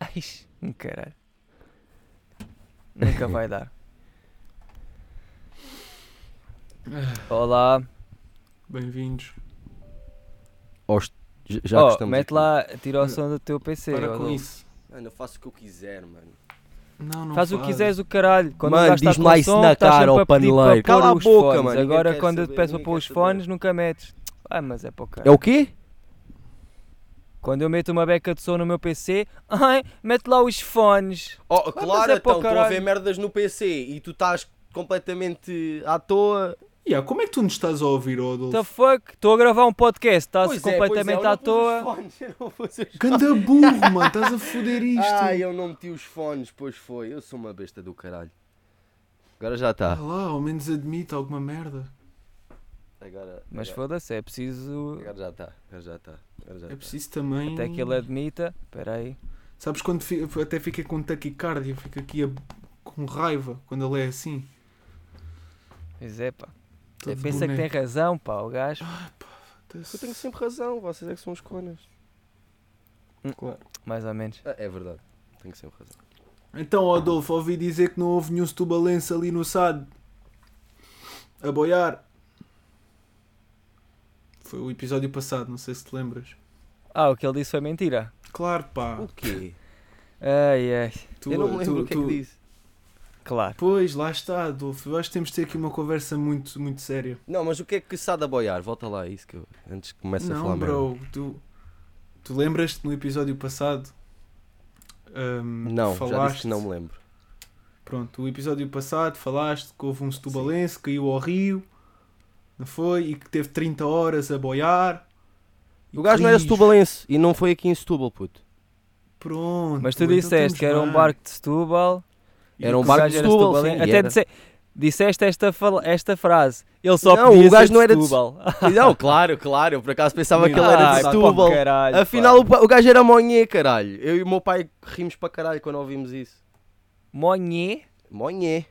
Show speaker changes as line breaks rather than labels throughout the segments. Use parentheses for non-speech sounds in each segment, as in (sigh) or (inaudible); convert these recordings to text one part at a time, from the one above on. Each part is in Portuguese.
Ai, um caralho. Nunca vai dar. (laughs) Olá.
Bem-vindos.
Já
oh, mete
aqui.
lá, tira o som do teu PC.
Para com isso.
Mano, eu faço o que eu quiser, mano.
Não, não
Faz o que
faz.
quiseres o caralho. Quando
Mano, lá isso
som,
na cara,
sempre
ó
a pedir para
paneleiro. Cala a boca,
fones.
mano,
Agora quando eu te peço para pôr os fones, nunca metes. Ah, mas é para o
É
caralho.
o quê?
Quando eu meto uma beca de som no meu PC, ai, mete lá os fones.
Oh, claro,
é
então, estou a ver merdas no PC e tu estás completamente à toa.
Yeah, como é que tu nos estás a ouvir,
What
Adolfo?
the fuck? Estou a gravar um podcast, estás
Pois é,
completamente
pois é, eu
à toa.
os fones, eu não pus os
Ganda burro, mano, estás a foder (laughs) isto.
Ai, eu não meti os fones, pois foi. Eu sou uma besta do caralho. Agora já
Ah
está.
lá, ao menos admite alguma merda.
Agora,
Mas foda-se, é preciso.
agora já está. Agora já está.
É
tá.
preciso também.
Até que ele admita. Espera aí.
Sabes quando até fica com taquicardia, fica aqui a- com raiva quando ele é assim.
Pois é, pá.
todo
Pensa que tem razão, pá, o gajo.
Eu tenho sempre razão, vocês é que são os conas.
Claro.
Mais ou menos.
Ah, é verdade, tenho sempre razão.
Então, Adolfo, ouvi dizer que não houve nenhum setubalense ali no SAD a boiar. Foi o episódio passado, não sei se te lembras.
Ah, o que ele disse foi mentira.
Claro, pá.
O quê?
Ai, ai.
Tu-
eu não me lembro
tu-
o que é
tu-
que disse.
Claro.
Pois, lá está, Adolfo. Eu acho que temos de ter aqui uma conversa muito, muito séria.
Não, mas o que é que sabe a boiar? Volta lá, isso que eu, antes que comece a falar
não, bro. Tu, tu lembras-te no episódio passado? ahm,
Não, já
falaste,
disse que não me lembro.
Pronto, o episódio passado falaste que houve um setubalense que caiu ao rio, não foi? E que teve 30 horas a boiar. E
O gajo não era
quis-
setubalense e não foi aqui em Setúbal, puto.
Pronto.
Mas tu
então
disseste que era um barco de Setúbal.
Era um barco de
era
Setúbal, sim,
Até
era.
disse- disseste esta, esta frase. Ele só
Não,
podia
o gajo
ser
não era de
Setúbal. (laughs)
Não, claro, claro. Eu por acaso pensava que ele era de Setúbal.
caralho,
Afinal,
pá.
o, gajo era Monhê, caralho. Eu e o meu pai rimos para caralho quando ouvimos isso.
Monhê.
Monhê.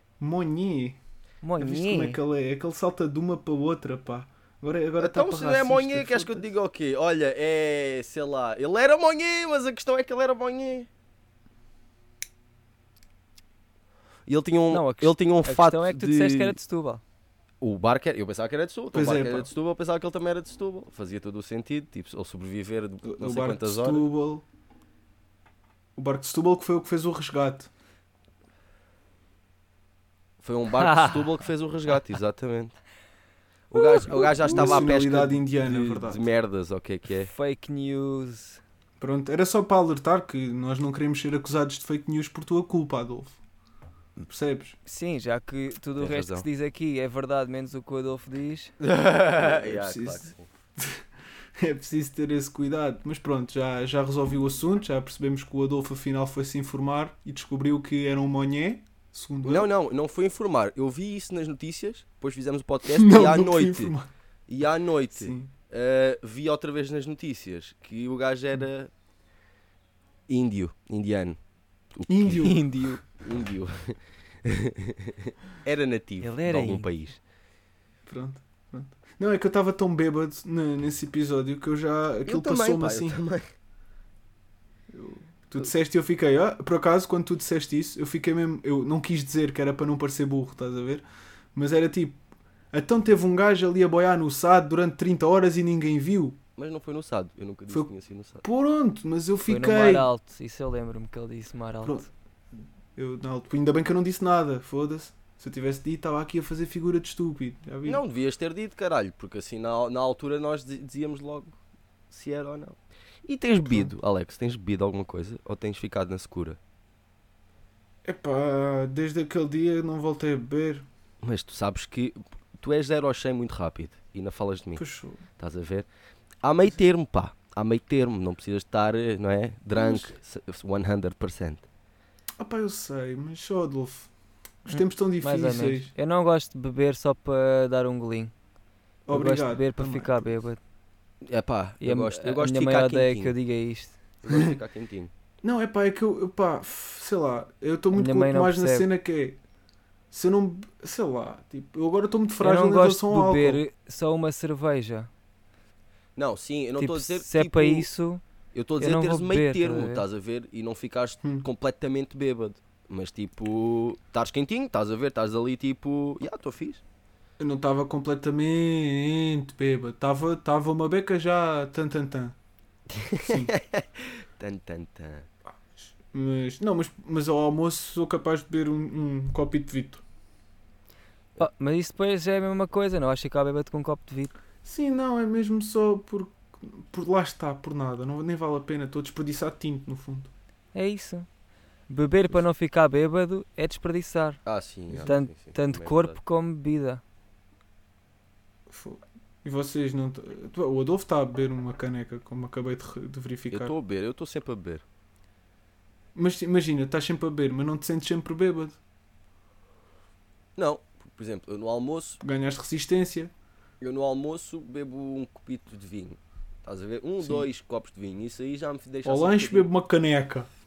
Monhê. Viste como é que ele é? É que ele salta de uma para outra, pá. Agora, agora
Então,
tá
se não é Monhê, queres que eu te diga o quê? Olha, é. sei lá. Ele era Monhê, mas a questão é que ele era Monhê. E ele tinha um,
Não, a
ele tinha um
A
fato
questão é que tu
de...
disseste que era de Setúbal.
O barco era... Eu pensava que era de Setúbal.
Pois
o barco
é,
era de Setúbal, eu pensava que ele também era de Setúbal. Fazia todo o sentido. Tipo, ele sobreviver de não
o
sei
barco de
quantas horas.
Setúbal. O barco de Setúbal que foi o que fez o resgate.
Foi um barco de (laughs) Setúbal que fez o resgate, exatamente. O gajo, o gajo já estava à pesca de,
indiana,
de,
verdade.
de merdas, o que é que é.
Fake news.
Pronto, era só para alertar que nós não queremos ser acusados de fake news por tua culpa, Adolfo. Percebes?
Sim, já que tudo o resto
razão.
que se diz aqui é verdade, menos o que o Adolfo diz. (laughs)
Preciso.
claro que sim. (laughs)
É preciso ter esse cuidado. Mas pronto, já, já resolvi o assunto, já percebemos que o Adolfo afinal foi se informar e descobriu que era um monhé, segundo
Não, não, não foi informar. Eu vi isso nas notícias, depois fizemos o podcast (laughs)
Não,
e à noite. E à noite uh, vi outra vez nas notícias que o gajo era índio, indiano. (laughs)
Índio.
Índio.
Índio. (laughs) era nativo
Ele era
de algum
índio.
país.
Pronto, pronto. Não, é que eu estava tão bêbado ne- nesse episódio que eu já. Aquilo passou-me assim.
eu também.
Tu disseste e eu fiquei, ah, por acaso, quando tu disseste isso, eu fiquei mesmo. Eu não quis dizer que era para não parecer burro, estás a ver? Mas era tipo, então teve um gajo ali a boiar no SAD durante 30 horas e ninguém viu.
Mas não foi no SAD. Eu nunca disse
Foi-
que tinha sido no SAD.
Pronto, mas eu
Foi no
fiquei.
Mar Alto. Isso eu lembro-me que ele disse Mar Alto.
Pronto. Eu, não, ainda bem que eu não disse nada, foda-se. Se eu tivesse dito, estava aqui a fazer figura de estúpido. Já vi?
Não, devias ter dito, caralho, porque assim na, na altura nós dizíamos logo se era ou não. E tens bebido, Alex? Tens bebido alguma coisa? Ou tens ficado na secura?
Epá, desde aquele dia não voltei a beber.
Mas tu sabes que tu és 0 ao 100 muito rápido e ainda falas de mim,
Puxou.
estás a ver? Há meio termo, pá. Há meio termo, não precisas estar, eh, não é? Drunk, se- 100%.
Ah pá, eu sei, mas só Adolfo. Os
Hum,
tempos tão
Mais ou menos.
difíceis.
Eu não gosto de beber só para dar um golinho. Eu gosto de
Obrigado.
beber para
também.
ficar bêbado.
É pá, eu
a,
gosto, eu gosto de ficar
odeia que
quentinho.
eu diga isto.
Eu gosto de ficar quentinho. (laughs)
Não, é pá, é que eu, eu pá, sei lá, eu estou muito mais na
percebe.
cena que é. Se eu não. Sei lá, tipo, eu agora estou muito
Eu
frágil
não
em
gosto de
álcool.
beber só uma cerveja.
Não, sim, eu não
Tipo,
estou a dizer
se é
tipo,
para isso,
Eu estou a
Eu
dizer teres meio
beber,
termo,
estás a
estás a ver? E não ficares
Hum.
completamente bêbado. Mas tipo, estás quentinho, estás a ver? Estás ali tipo, já, estou fixe.
Eu não estava completamente bêbado. Estava tava uma beca já tan tan tan. Sim. (laughs)
Tan, tan, tan.
Mas, não, mas, mas ao almoço sou capaz de beber um, um copito de Vito.
Oh, mas isso depois é a mesma coisa, não vais ficar bêbado com um copo de vidro.
Sim, não, é mesmo só por, por lá está, por nada. Não, nem vale a pena. Estou a desperdiçar tinto, no fundo.
É isso. Beber para não ficar bêbado é desperdiçar.
Ah, sim. ah,
Tanto-
sim, sim,
Tanto
é
corpo
verdade.
como bebida.
E vocês não. O Adolfo está a beber uma caneca, como acabei de, de
Eu
verificar.
estou a beber, eu estou sempre a beber.
Mas imagina, estás sempre a beber, mas não te sentes sempre bêbado.
Não, por exemplo, eu no almoço,
Ganhaste resistência.
eu no almoço bebo um copito de vinho. Estás a ver? Um,
Sim.
dois copos de vinho. Isso aí já me deixa
Ao
um
lanche bebo uma caneca. (laughs)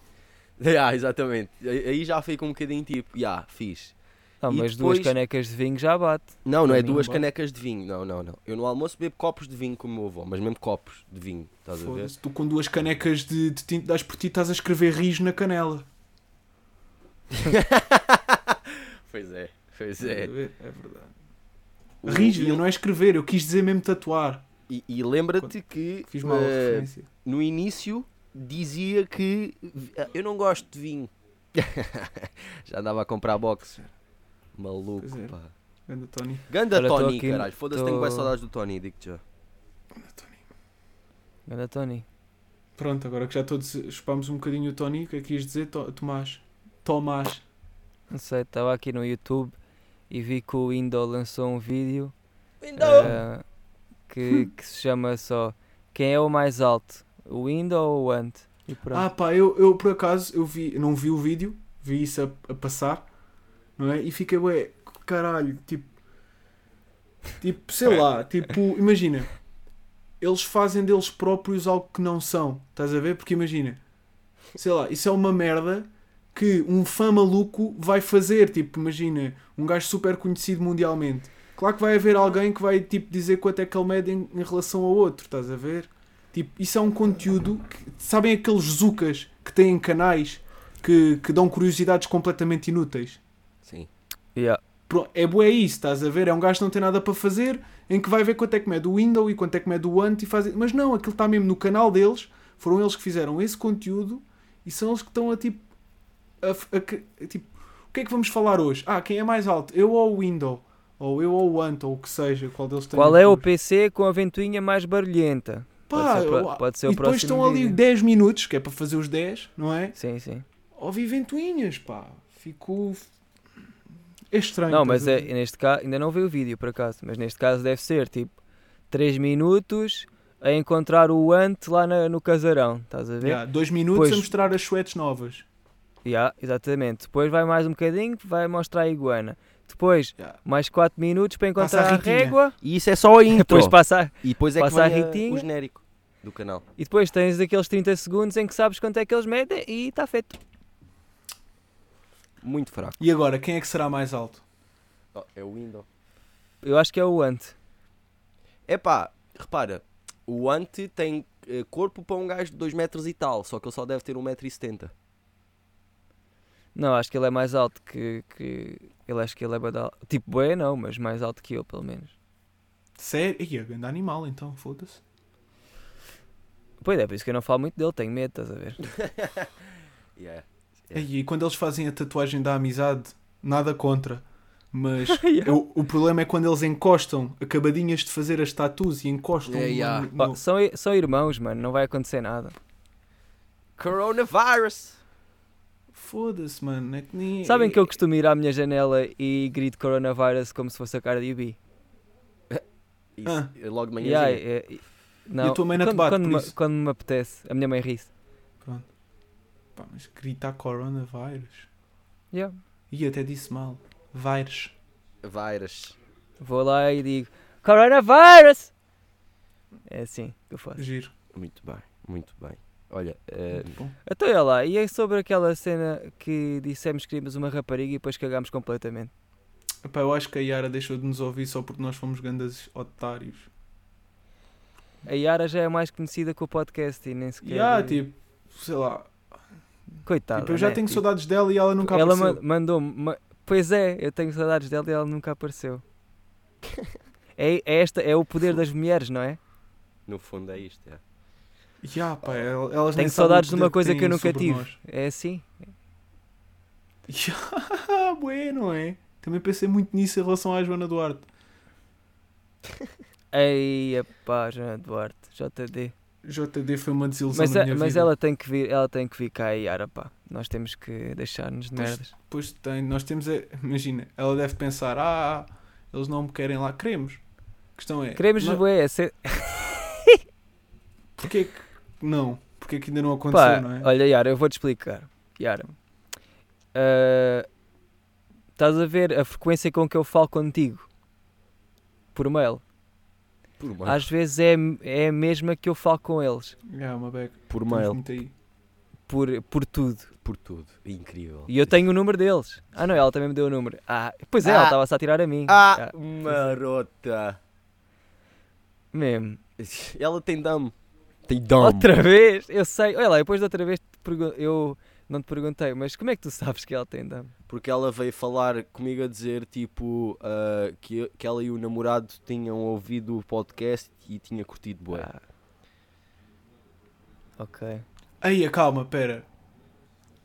Ah, exatamente. Aí já fica um bocadinho tipo, já, fiz.
Não,
E
mas
depois-
duas canecas de vinho já bate.
Não, não é duas
bate.
canecas de vinho. Não, não, não. Eu no almoço bebo copos de vinho com o meu avô, mas mesmo copos de vinho. Estás a ver?
Tu com duas canecas de, de tinto das por ti estás a escrever rijo na canela. (laughs)
pois é, pois é.
É verdade.
O-
Rijo,
e-
não é escrever, eu quis dizer mesmo tatuar.
E, e lembra-te que
Fiz mal
eh,
referência.
no início dizia que "Ah, eu não gosto de vinho. (laughs) Já andava a comprar boxe. Maluco,
é.
pá.
Ganda Tony.
Ganda
Olha,
Tony,
aqui-
caralho. Foda-se,
tô-
tenho bem saudades do Tony, digo-te já.
Ganda Tony.
Anda, Tony.
Pronto, agora que já todos chupámos um bocadinho o Tony, o que é que ias dizer, To- Tomás? Tomás.
Não sei, estava aqui no YouTube e vi que o Indo lançou um vídeo eh, que, (laughs) que se chama só Quem é o mais alto? O Indo ou o Ant? E.
Ah pá, eu, eu por acaso, eu vi, não vi o vídeo, vi isso a, a passar, não é? E fiquei, ué, caralho, tipo, tipo, sei lá, tipo, imagina, eles fazem deles próprios algo que não são, estás a ver? Porque imagina, sei lá, isso é uma merda que um fã maluco vai fazer, tipo, imagina, um gajo super conhecido mundialmente. Claro que vai haver alguém que vai, tipo, dizer quanto é que ele mede em, em relação ao outro, estás a ver? Tipo, isso é um conteúdo que, sabem aqueles zucas que têm canais que, que dão curiosidades completamente inúteis?
Sim.
Yeah.
É bué isso, estás a ver? É um gajo que não tem nada para fazer, em que vai ver quanto é que mede o Window e quanto é que mede o Ant e faz... Mas não, aquilo está mesmo no canal deles, foram eles que fizeram esse conteúdo e são eles que estão a tipo... a a a, tipo, o que é que vamos falar hoje? Ah, quem é mais alto? Eu ou o Window? Ou eu ou o Ant, ou o que seja, qual deles tem
Qual é o? PC com a ventoinha mais barulhenta?
Pá,
pode ser pro- pode ser o
e depois
próximo
estão ali
vídeo.
10 minutos, que é para fazer os 10, não é?
Sim, sim.
Ouvi ventoinhas, pá. Ficou. É estranho.
Não, mas
a
é, neste caso, ainda não vi o vídeo por acaso, mas neste caso deve ser tipo 3 minutos a encontrar o Ant lá na- no casarão, estás a ver?
Yeah, dois minutos
Pois.
a mostrar as suetes novas.
Yeah, exatamente. Depois vai mais um bocadinho, vai mostrar a iguana. Depois,
Yeah.
mais 4 minutos para
Passa
encontrar
a
a,
Ritinha.
régua.
E isso é só a (laughs) intro.
Depois passa,
E depois é que
passa a
vem a-
Ritinha.
o genérico do canal.
e depois tens aqueles 30 segundos em que sabes quanto é que eles medem e está feito.
Muito fraco.
E agora, quem é que será mais alto?
Oh, é o Windows.
Eu acho que é o Ant.
Epá, repara, o Ante tem eh, corpo para um gajo de 2 metros e tal, só que ele só deve ter 1,70m.
Não, acho que ele é mais alto que. que ele acho que ele é badal. Tipo, boé não, mas mais alto que eu, pelo menos.
Sério? Ih, é grande animal então, foda-se.
Pois é, por isso que eu não falo muito dele, tenho medo, estás a ver? (laughs)
Yeah. É.
E quando eles fazem a tatuagem da amizade, nada contra. Mas (laughs)
Yeah.
eu- o problema é quando eles encostam, acabadinhas de fazer as tatuas e encostam no-
yeah.
no-
Oh, são, são irmãos, mano, não vai acontecer nada.
Coronavirus!
Foda-se, mano. É que nem...
Sabem que eu costumo ir à minha janela e grito coronavirus como se fosse a cara de Yubi?
Isso,
Ah.
é logo de manhã.
Yeah, é- é- não,
a tua mãe não te
quando,
bate
quando,
por
me, quando me apetece, a minha mãe ri-se.
Pá, mas gritar coronavírus.
Yeah.
E até disse mal. Vírus.
Virus.
Vou lá e digo coronavirus! É assim que eu faço.
Giro.
Muito bem, muito bem. Olha,
bom.
Então olha lá, e é sobre aquela cena que dissemos que queríamos uma rapariga e depois cagámos completamente.
Epá, eu acho que a Yara deixou de nos ouvir só porque nós fomos grandes otários.
a Yara já é mais conhecida com o podcast e nem sequer.
Yeah, tipo, sei lá.
Coitada.
tipo, eu já
né?
tenho
Tipo,
saudades dela e ela nunca
Ela
apareceu.
ma- mandou-me. ma- Pois é, eu tenho saudades dela e ela nunca apareceu. (laughs) é, é, esta, é o poder das mulheres, não é?
No fundo é isto, é.
Yeah, pá, el- elas nem
Tenho saudades de uma coisa que eu nunca tive.
nós.
É assim.
Yeah, (laughs) bué, não é? Também pensei muito nisso em relação à Joana Duarte.
Ei, pá, Joana Duarte, JD.
JD foi uma desilusão
Mas,
na
a-
minha
mas
vida.
ela tem que vir, ela tem que vir cá a Yara, pá. Nós temos que deixar-nos de
Pois-
merdas.
Pois tem, nós temos é, imagina, ela deve pensar, ah, eles não me querem lá, queremos. A questão é,
Queremos,
não-
é ser- (laughs)
porquê que não? Porquê que ainda não aconteceu,
Pá,
não é?
olha, Yara, eu vou-te explicar. Yara, ah, estás a ver a frequência com que eu falo contigo por mail?
Por mail.
Às vezes é, é a mesma que eu falo com eles,
Yeah, uma beca.
Por mail.
por, por tudo.
Por tudo. Incrível.
E eu tenho o número deles. Ah, não, ela também me deu o número. Ah, pois é, ela
Ah.
estava-se a tirar a mim.
Ah,
Ah,
marota.
mesmo.
Ela tem dame. Tem dame.
Outra vez? Eu sei. Olha lá, depois da outra vez eu não te perguntei, mas como é que tu sabes que ela tem dama?
Porque ela veio falar comigo a dizer tipo ah, que, que ela e o namorado tinham ouvido o podcast e tinha curtido bué.
Ah. Ok.
Aí, calma, pera.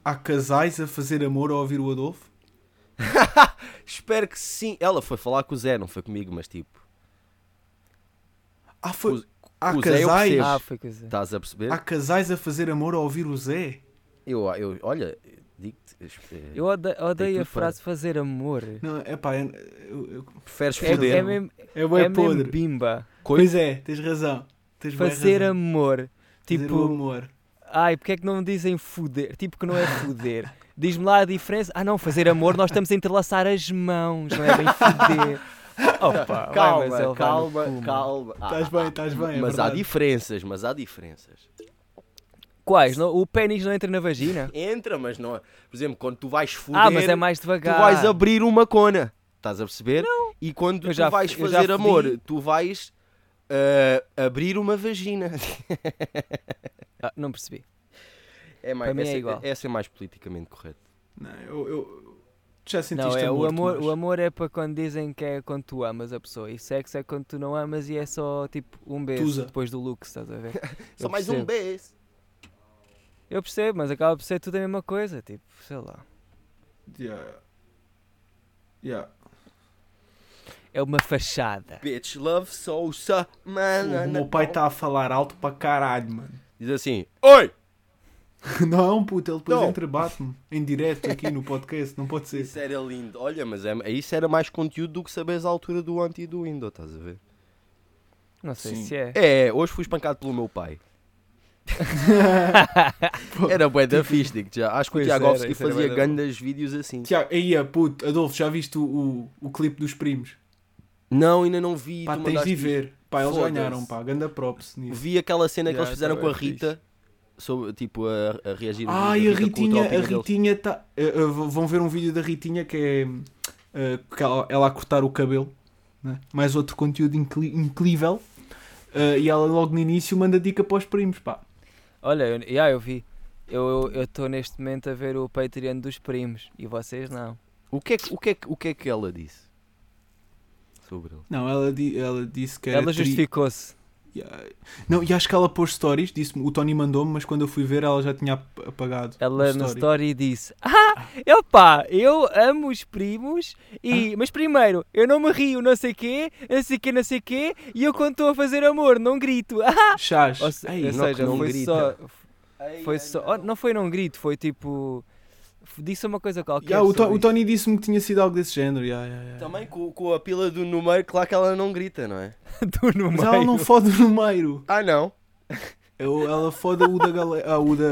Há casais a fazer amor ao ouvir o Adolfo? (laughs)
Espero que sim. Ela foi falar com o Zé, não foi comigo, mas tipo,
Ah, foi.
O-
há
o Zé eu
casais.
percebo.
Ah, foi coisa.
estás a perceber?
Há casais a fazer amor ao ouvir o Zé?
Eu, eu, olha, digo-te. eh,
Eu ode- odeio a frase fazer amor.
Não, é pá, eu, eu, eu-
Preferes
É,
foder?
é mesmo,
é bué
é mesmo bimba.
Pois é, tens razão. Tens
Fazer
razão.
amor.
Fazer o
Tipo,
amor.
ai, porque é que não dizem foder? Tipo que não é foder. (laughs) Diz-me lá a diferença. Ah, não, fazer amor, nós estamos a entrelaçar as mãos, não é bem foder. (laughs) Opa, ele vai
calma, calma, calma. Ah,
Estás bem, estás bem. é
mas há
verdade.
diferenças, mas há diferenças.
Quais? Não- o pênis não entra na vagina?
Entra, mas não. Por exemplo, quando tu vais foder,
Ah, mas é mais
tu
devagar.
vais abrir uma cona. Estás a perceber? E quando
Eu
tu
já-
vais fazer amor, tu vais ah, abrir uma vagina. (laughs)
Ah, não percebi.
É mais,
Para mim é
essa,
igual.
essa é mais politicamente correto.
Não, eu, eu- tu já sentiste
Não, é, o,
amor,
amor,
Tomás?
o amor é para quando dizem que é quando tu amas a pessoa. E sexo é quando tu não amas e é só tipo um beijo
Tusa.
depois do look, estás a ver? (laughs)
Só
Eu
mais um
percebo.
beijo.
Eu percebo, mas acaba por ser tudo a mesma coisa. Tipo, sei lá.
Yeah. Yeah.
É uma fachada.
Bitch love Sousa. Man,
O meu pai está a falar alto para caralho, mano. (laughs)
Diz assim: Oi!
Não, puto, ele depois
Não.
entrebate-me em direto aqui no podcast, não pode ser.
Isso era lindo. Olha, mas é, isso era mais conteúdo do que saberes a altura do anti e do window, estás a ver?
Não sei
Sim.
se é.
É, hoje fui espancado pelo meu pai. Era bué da fixe, digo já. Acho que o
Pois
Tiago
era,
Alves
isso era
fazia grandes vídeos assim.
Tiago, aí, ah, puto, Adolfo, já viste o, o, o clipe dos primos?
Não, ainda não vi.
Pá,
tu
tens de ver. Pá, eles ganharam, pá, ganda props
isso.
nisso.
Vi aquela cena que eles fizeram
tá
com a Rita. Sobre, tipo, a, a reagir
a
Rita com o
Ritinha, a. Ritinha tá. eh, eh, vão ver um vídeo da Ritinha que é eh, que ela, ela a cortar o cabelo, né? mais outro conteúdo incrível. E ela logo no início manda dica para os primos, pá.
Olha, eu, yeah, eu vi. Eu estou neste momento a ver o Patreon dos primos e vocês não.
O que, é que, o, que é que, o que é que ela disse? Sobre ele.
Não, ela, di- ela disse que era.
Ela
tri-
justificou-se.
Não, e acho que ela pôs stories, disse o Tony mandou-me, mas quando eu fui ver ela já tinha ap- apagado.
Ela no
story.
story disse: Ah, eu pá, eu amo os primos, e, mas primeiro, eu não me rio, não sei quê, não sei quê, não sei quê, e eu quando estou a fazer amor, não grito. (laughs) Ah!
Chás.
Ou, se-
Ei,
ou
não,
seja,
não
foi
grita.
só. Foi só oh, não foi não grito, foi tipo. Disse uma coisa qualquer.
Yeah, o, To- o Tony disse-me que tinha sido algo desse género. yeah, yeah, yeah.
Também com, com a pila do número, claro que ela não grita, não é? (laughs)
no
Mas ela não fode o número.
Ah, não?
Eu- Ela foda o da galera. Ah, o, da,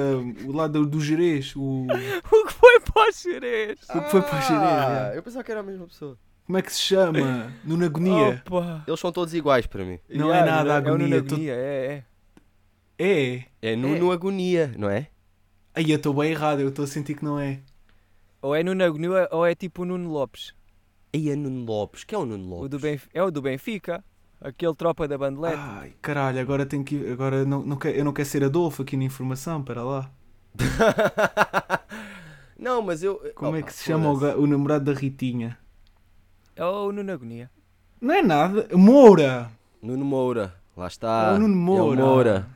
o lado do Jerez. O, (laughs)
O que foi para os xerez?
o que foi para a Jerez.
Ah, eu pensava que era a mesma pessoa.
Como é que se chama? (laughs) Nuno Agonia.
Opa.
Eles são todos iguais para mim.
Não é nada
É o
agonia, tu-
agonia, é, é.
É.
É Nuno Agonia, não é?
Aí eu estou bem errado. Eu estou a sentir que não é.
Ou é Nuno Agonia ou é tipo o Nuno Lopes.
Aí é Nuno Lopes. Quem é o Nuno
O
Lopes?
do Benf... É o do Benfica. Aquele tropa da bandelete.
Ai, caralho, agora tenho que ir- Agora não, não quero, eu não quero ser Adolfo aqui na informação, para lá. (laughs)
não, mas eu.
Como é que se chama o, o namorado da Ritinha?
É o Nuno Agonia.
Não é nada. Moura!
Nuno Moura. Lá
É
está.
o Nuno
É
Moura.
o Moura.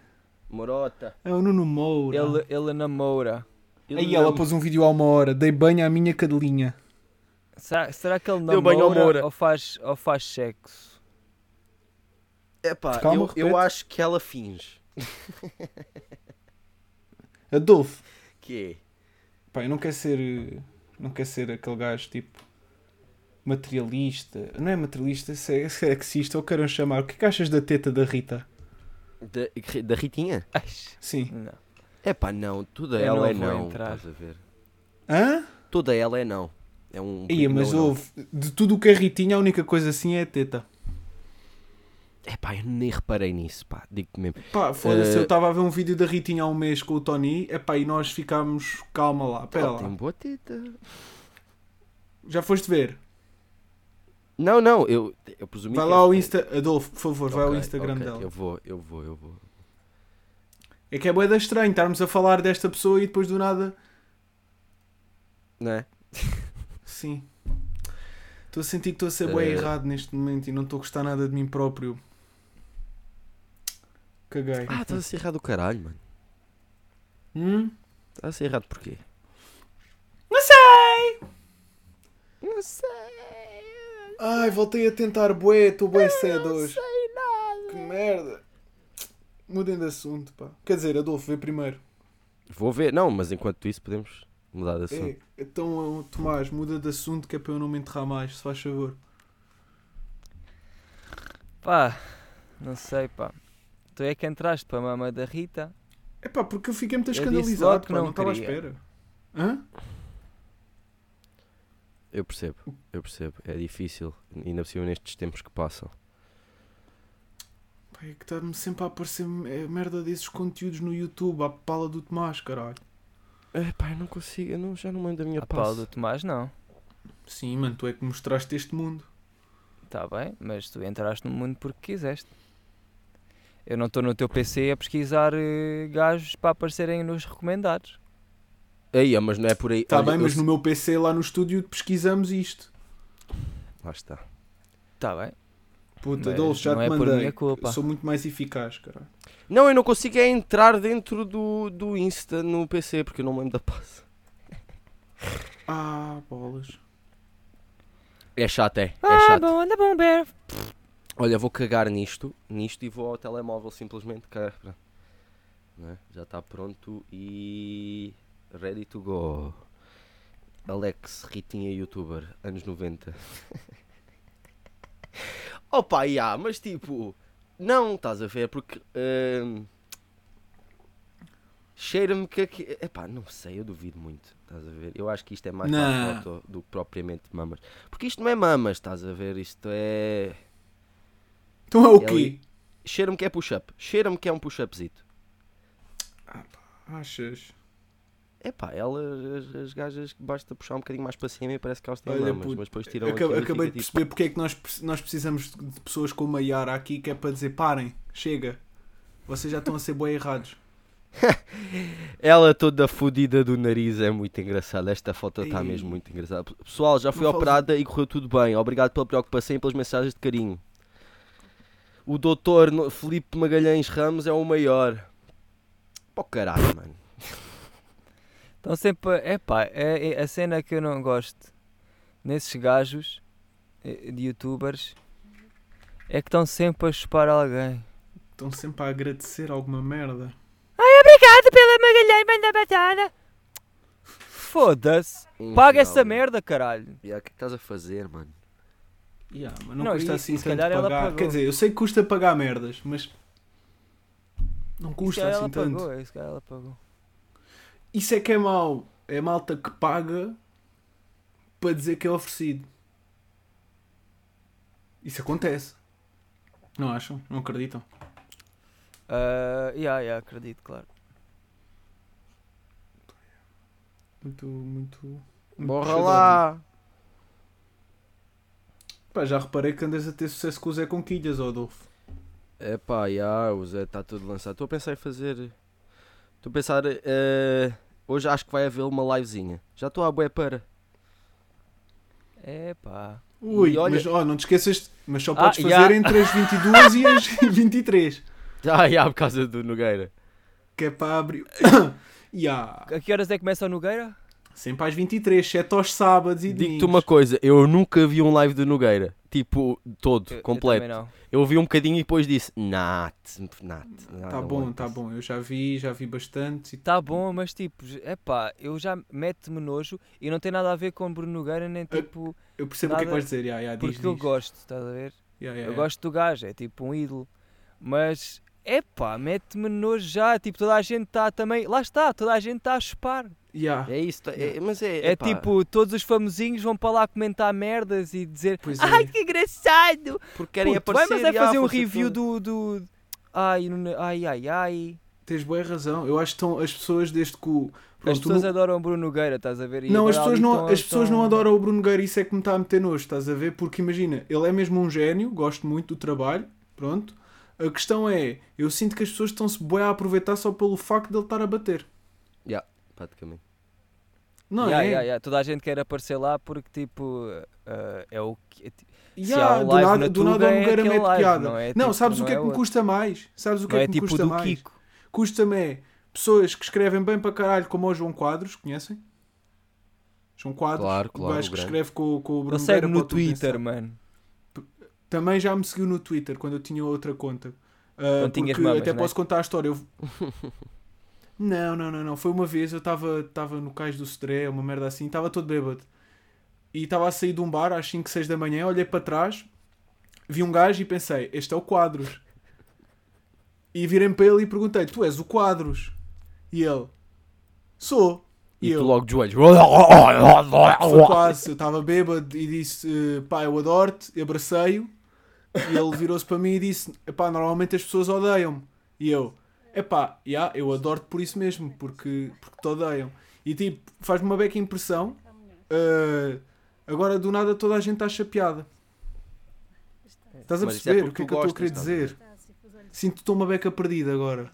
Morota.
É o Nuno Moura.
Ele, ele namora.
Aí ela pôs um vídeo há uma hora. Dei banho à minha cadelinha.
Será, será que ele
Deu banho ao
namora
Moura.
ou faz, ou faz sexo?
Epá,
Calma,
eu, eu acho que ela finge. (laughs)
Adolfo.
Que
Pá, eu não quero ser. Não quero ser aquele gajo tipo. Materialista. Não é materialista, isso é sexista. Ou queiram chamar. O que é que achas da teta da Rita?
É? Da, da Ritinha?
Ai,
Sim.
não.
Epá, não. Toda
Eu
ela é
não vou
não.
entrar.
Estás a ver?
Hã?
Toda ela é não. É um.
Ia, mas
não, não.
houve. De tudo o que é Ritinha, a única coisa assim é a teta.
Epá, eu nem reparei nisso, pá. Digo-te mesmo.
Pá, foda-se,
Eh,
eu estava a ver um vídeo da Ritinha há um mês com o Tony. Epá, e nós ficámos. Calma lá, espera
Ela tem
lá.
boa teta.
Já foste ver?
Não, não, eu, eu presumi
Vai
que
lá
é-
ao Insta. Adolfo, por favor, vai ao
Ok,
Instagram
ok,
dela.
Eu vou, eu vou, eu vou.
É que é boeda estranho estarmos a falar desta pessoa e depois do nada.
Não é? (laughs)
Sim. Estou a sentir que estou a ser bem
Eh.
errado neste momento e não estou a gostar nada de mim próprio. Caguei.
Ah, estás a ser errado do caralho, mano.
Hum?
Estás a ser errado porquê?
Não sei!
Não sei.
Ai, voltei a tentar bué, estou bué cedo hoje. Que merda. Mudem de assunto, pá. Quer dizer, Adolfo, vê primeiro.
Vou ver, não, mas enquanto isso podemos mudar de assunto.
É, então, Tomás, muda de assunto que é para eu não me enterrar mais, se faz favor.
Pá, não sei, pá. Tu é que entraste para a mama da Rita.
É pá, porque eu fiquei muito
Eu
escandalizado, pá,
não
não estava à espera. Hã?
Eu percebo, eu percebo. É difícil, ainda por cima nestes tempos que passam.
Pá, é que está-me sempre a aparecer é, merda desses conteúdos no YouTube, à pala do Tomás, caralho.
É pá, eu não consigo, eu não, já não lembro da minha
A
passo.
do Tomás, não.
Sim, mano, tu é que mostraste este mundo.
Está bem, mas tu entraste no mundo porque quiseste. Eu não estou no teu PC a pesquisar eh, gajos para aparecerem nos recomendados.
Aí, mas não é por aí.
Está bem,
eu
mas
se-
no meu PC lá no estúdio pesquisamos isto.
Lá está.
Está bem.
Puta,
Mas
Dolce, já
não
te
é por
mandei. Eu Sou muito mais eficaz, caralho.
Não, eu não consigo é entrar dentro do, do Insta no PC porque eu não me lembro da passo.
Ah, bolas.
É chato, é. É
Ah,
chato.
bom, anda bom, Bear.
Olha, vou cagar nisto, nisto e vou ao telemóvel simplesmente. Cara, pronto. Não é? Já está pronto e. Ready to go. Alex Ritinha youtuber, anos 90. (laughs) Opa, yeah, mas tipo. Não, estás a ver? Porque. hum, Cheira-me que aqui. Epá, não sei, eu duvido muito. Estás a ver? Eu acho que isto é mais foto do que propriamente mamas. Porque isto não é mamas, estás a ver? Isto é.
Então é o
É
quê?
Cheira-me que é push-up. Cheira-me que é um push-upzito.
Achas?
Epá, elas, as, as gajas, basta puxar um bocadinho mais para cima e parece que elas têm
Olha, puto,
mas depois tiram
Acabei,
e
acabei de
tipo-
perceber porque é que nós, nós precisamos de pessoas como a Yara aqui que é para dizer parem, chega. Vocês já estão a ser bem errados. (laughs)
Ela toda fodida do nariz é muito engraçada. Esta foto está mesmo muito engraçada. Pessoal, já fui
Não
operada e correu tudo bem. Obrigado pela preocupação e pelas mensagens de carinho. O doutor Felipe Magalhães Ramos é o maior. Pô caralho, mano.
Estão sempre. Epá, é, é a cena que eu não gosto nesses gajos eh, de youtubers é que estão sempre a chupar alguém.
Estão sempre a agradecer alguma merda.
Obrigado pela Magalhães, manda batata. Foda-se. Paga essa merda, caralho.
E aí, O que é que estás a fazer, mano?
Yeah, mas não,
Não,
custa
e-
assim
e se
tanto pagar.
pagou.
Quer dizer, eu sei que custa pagar merdas, mas não custa
ela
assim tanto.
pagou, isso que ela pagou.
Isso é que é mau. É malta que paga para dizer que é oferecido. Isso acontece. Não acham? Não acreditam?
Ah, yeah, yeah, acredito, claro.
Muito, muito. muito
Borra
puxador.
lá!
Pá, já reparei que andas a ter sucesso com o Zé Conquilhas, Adolfo.
É pá, já, o Zé está tudo lançado. Estou a pensar em fazer. Estou a pensar. eh, hoje acho que vai haver uma livezinha. Já estou à bué para.
É pá.
Ui,
E olha-
mas ó, não te esqueças, mas só
Ah,
podes fazer
já.
entre as 22 e as (laughs) 23.
Já, já, por causa do Nogueira.
Que é para abrir. (coughs) (coughs) Ya.
A que horas é que começa o Nogueira?
Sempre às 23, exceto aos sábados e
Digo-te uma coisa, eu nunca vi um live do Nogueira. Tipo, todo,
Eu- eu
completo.
não.
Eu, vi um bocadinho e depois disse, nat, nat.
Tá bom, tá bom. Eu já vi, já vi bastante. e-
Tá bom, mas tipo, é pá, eu já mete-me nojo e não tem nada a ver com Bruno Nogueira, nem tipo,
Eu percebo o que é que
Nada,
vais dizer. Ya, ya, diz,
porque eu
diz.
gosto, estás a ver?
Ya, ya,
Eu gosto do gajo, é tipo um ídolo. Mas, é pá, mete-me nojo já, tipo, toda a gente está também, lá está, toda a gente está a chupar.
Ya.
É isso, tá- é- mas é.
É
epá,
tipo, todos os famosinhos vão para lá comentar merdas e dizer
Pois é.
Ai, que engraçado!
Porque querem
Puto, vai,
aparecer.
mas é
já,
fazer um review do, do... Ai, ai, ai, ai.
Tens boa razão. Eu acho que estão as pessoas desde que o.
As
Pronto,
pessoas
no-
adoram o Bruno Nogueira, estás a ver? E
Não, as pessoas não,
estão-
as pessoas não adoram o Bruno Nogueira, isso é que me está a meter nojo, estás a ver? Porque imagina, ele é mesmo um gênio, gosto muito do trabalho, pronto. A questão é, eu sinto que as pessoas estão-se bué a aproveitar só pelo facto de ele estar a bater.
Praticamente.
Não
Ya,
é?
ya, ya, Toda a gente quer aparecer lá porque, tipo, eh, é o que... se
Ya,
há um
do
live
nada,
na
do nada o
é
Nogueira mete
live,
piada.
não é?
Não,
Tipo,
sabes o
não
que é
é
que me custa mais? Sabes o que
Não
é
é
que me
tipo
custa
do
mais?
Kiko.
Custa-me é pessoas que escrevem bem para caralho, como o João Quadros, conhecem? João Quadros,
Claro,
o
claro,
gajo
o
que
grande.
escreve com, com o Bruno
Ele no Twitter, mano.
Também já me seguiu no Twitter quando eu tinha outra conta.
Tinhas
porque
mamas,
até
né?
posso contar a história. Eu... não, não, não, não. Foi uma vez, eu estava no cais do Cedré, uma merda assim, estava todo bêbado. E estava a sair de um bar às 5, 6 da manhã, olhei para trás, vi um gajo e pensei, este é o Quadros. E virei para ele e perguntei, tu és o Quadros? E ele, sou.
E,
E eu,
logo de joelhos.
foi quase, eu estava bêbado e disse, eh, pá, eu adoro-te, e abracei-o. E ele virou-se para mim e disse, epá, normalmente as pessoas odeiam-me. E eu, epá, yeah, eu adoro-te por isso mesmo, porque, porque te odeiam. E tipo, faz-me uma beca impressão. eh, agora do nada toda a gente está chapeada. Estás a
é
perceber o
porque
que é que eu estou a querer dizer? Sinto que estou uma beca perdida agora.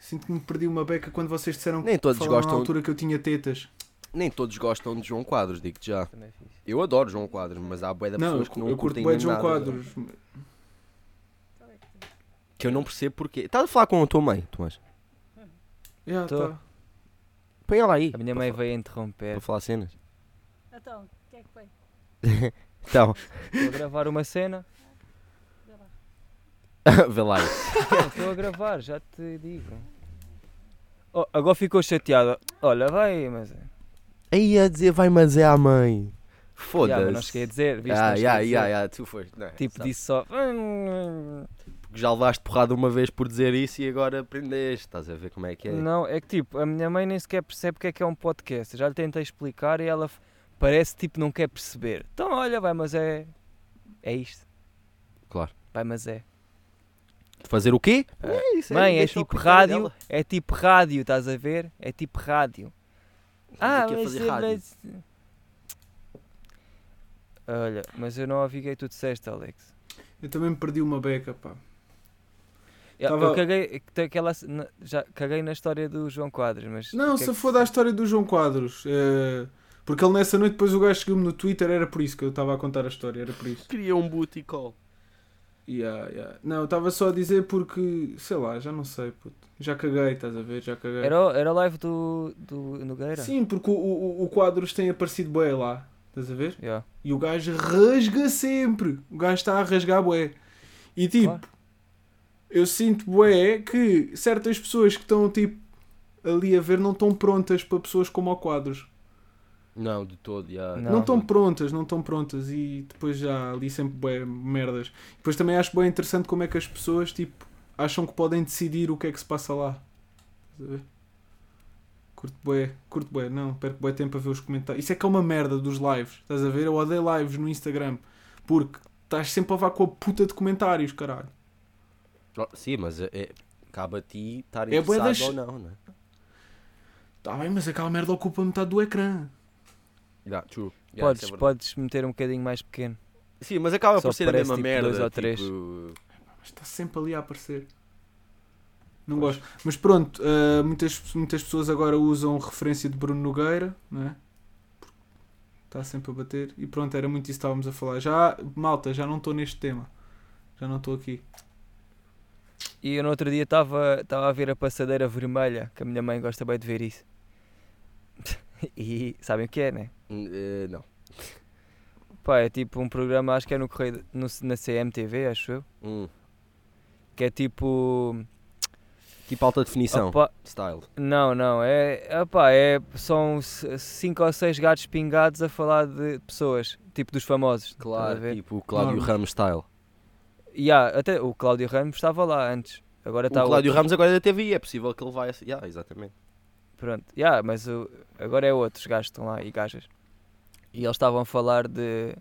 Sinto que me perdi uma beca quando vocês disseram que
Nem todos
falaram
gostam-
na altura que eu tinha tetas.
Nem todos gostam de João Quadros, digo-te já.
É.
Eu adoro João Quadros, mas há bué de
Não,
pessoas que não
eu curto
curtem
bem de João
nada.
Quadros.
Que eu não percebo porquê. Estás a falar com a tua mãe, Tomás?
Yeah,
Tô.
tá.
Põe ela aí.
A minha mãe veio interromper.
Para falar cenas.
Então, o que é que foi? (laughs)
Então,
Estou a gravar uma cena. (laughs)
Vê lá.
vê lá aí.
Não, Estou a gravar, já te digo. Oh, agora ficou chateada. Olha, vai, mas.
Aí a dizer vai, mas é a mãe. Foda-se.
Yeah, mas não cheguei a dizer, viste?
Ah,
cheguei
yeah,
dizer.
yeah, yeah, tu foste. Não, é,
Tipo,
sabe,
disse só.
Já levaste porrada uma vez por dizer isso e agora aprendeste. Estás a ver como é que é?
Não, é que tipo, a minha mãe nem sequer percebe o que é que é um podcast. Eu já lhe tentei explicar e ela parece tipo não quer perceber. Então olha, vai, mas é. É isto.
Claro.
Vai, mas é.
Fazer o quê?
Ah,
É isso,
Mãe, é
deixa ao
tipo rádio.
dela.
É tipo rádio, estás a ver? É tipo rádio.
Estamos aqui a
mas,
fazer rádio.
mas- Olha, mas eu não ouvi o que é que tu disseste, Alex.
Eu também me perdi uma beca, pá.
Eu,
Tava-
eu caguei, tem aquela, na- já caguei na história do João Quadros, mas.
Não,
é
se
que-
for da história do João Quadros. eh, porque ele nessa noite, depois o gajo seguiu-me no Twitter, era por isso que eu estava a contar a história, era por isso.
Queria um booty call.
Yeah, yeah. Não, eu estava só a dizer porque, sei lá, já não sei, puto. Já caguei, estás a ver? Já caguei.
Era, era live do, do Nogueira?
Sim, porque o, o, o Quadros tem aparecido bué lá, estás a ver?
Yeah.
E o gajo rasga sempre. O gajo está a rasgar bué. E tipo,
Claro.
Eu sinto bué que certas pessoas que estão tipo ali a ver não estão prontas para pessoas como o Quadros.
Não, de todo, já.
Não.
Não estão prontas, não estão prontas e depois já ali sempre bué merdas. Depois também acho bem interessante como é que as pessoas tipo acham que podem decidir o que é que se passa lá. Estás a ver? Curto bué, curto bué, não, perco bué tempo a ver os comentários. Isso é que é uma merda dos lives, estás a ver? Eu odeio lives no Instagram porque estás sempre a levar com a puta de comentários, caralho.
Oh, Sim, mas é, é- cabe a ti estar
É
interessado
das-
ou não, não é?
Tá bem, mas aquela merda ocupa metade do ecrã.
Yeah, true. Yeah,
podes,
isso é
podes meter um bocadinho mais pequeno.
Sim, mas acaba
Só
por ser a mesma
tipo,
merda.
dois ou três.
tipo,
Mas está sempre ali a aparecer. Não gosto. Mas pronto, ah, muitas, muitas pessoas agora usam referência de Bruno Nogueira, não é? Está sempre a bater. E pronto, era muito isso que estávamos a falar. Já, malta, já não estou neste tema. Já não estou aqui.
E eu no outro dia estava estava a ver a passadeira vermelha, que a minha mãe gosta bem de ver isso. (laughs) e sabem o que é, né?
eh, não.
Pá, é tipo um programa, acho que é no correio, no, na CMTV, acho eu.
Hum.
Que é tipo.
Tipo alta definição.
Opa,
Style.
não, não, é. Opá, é são cinco ou seis gatos pingados a falar de pessoas, tipo dos famosos.
Claro, tipo o Cláudio. Ramos style.
E há, até o Cláudio Ramos estava lá antes. Agora
O
está
Cláudio
outro.
Ramos agora é da TVI, é possível que ele assim- Yeah, exatamente.
Pronto, yeah, mas o- agora é outros gajos estão lá e gajas. E eles estavam a falar de.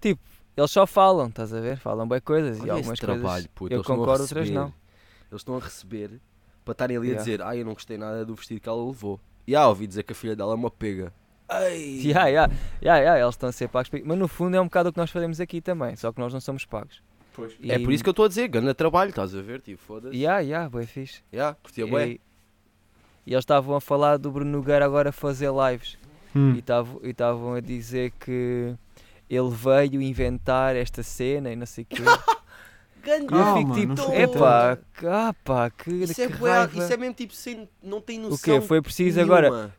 Tipo, eles só falam, estás a ver? Falam bem coisas e
Olha
algumas
esse trabalho,
coisas.
puto,
eu
a
concordo, outras não.
Eles estão a receber para estarem ali a
Yeah.
dizer: Ah, eu não gostei nada do vestido que ela levou. E ah, ouvi dizer que a filha dela é uma pega. Ei!
Yeah, yeah, yeah, yeah, eles estão a ser pagos. Mas no fundo é um bocado o que nós fazemos aqui também, só que nós não somos pagos.
Pois.
É por isso que eu estou a dizer: ganha trabalho, estás a ver? Tipo, foda-se.
Yeah, yeah, bem fixe.
Yeah, curtia bué.
E, e eles estavam a falar do Bruno Nogueira agora fazer lives.
Hum.
E estavam e a dizer que ele veio inventar esta cena e não sei o quê.
Ganha.
E eu
Calma,
fico tipo, epá, que- ah pá, que,
Isso é,
que
bué-
raiva.
isso é mesmo tipo sem. Não tem noção.
O quê? Foi preciso agora,
nenhuma.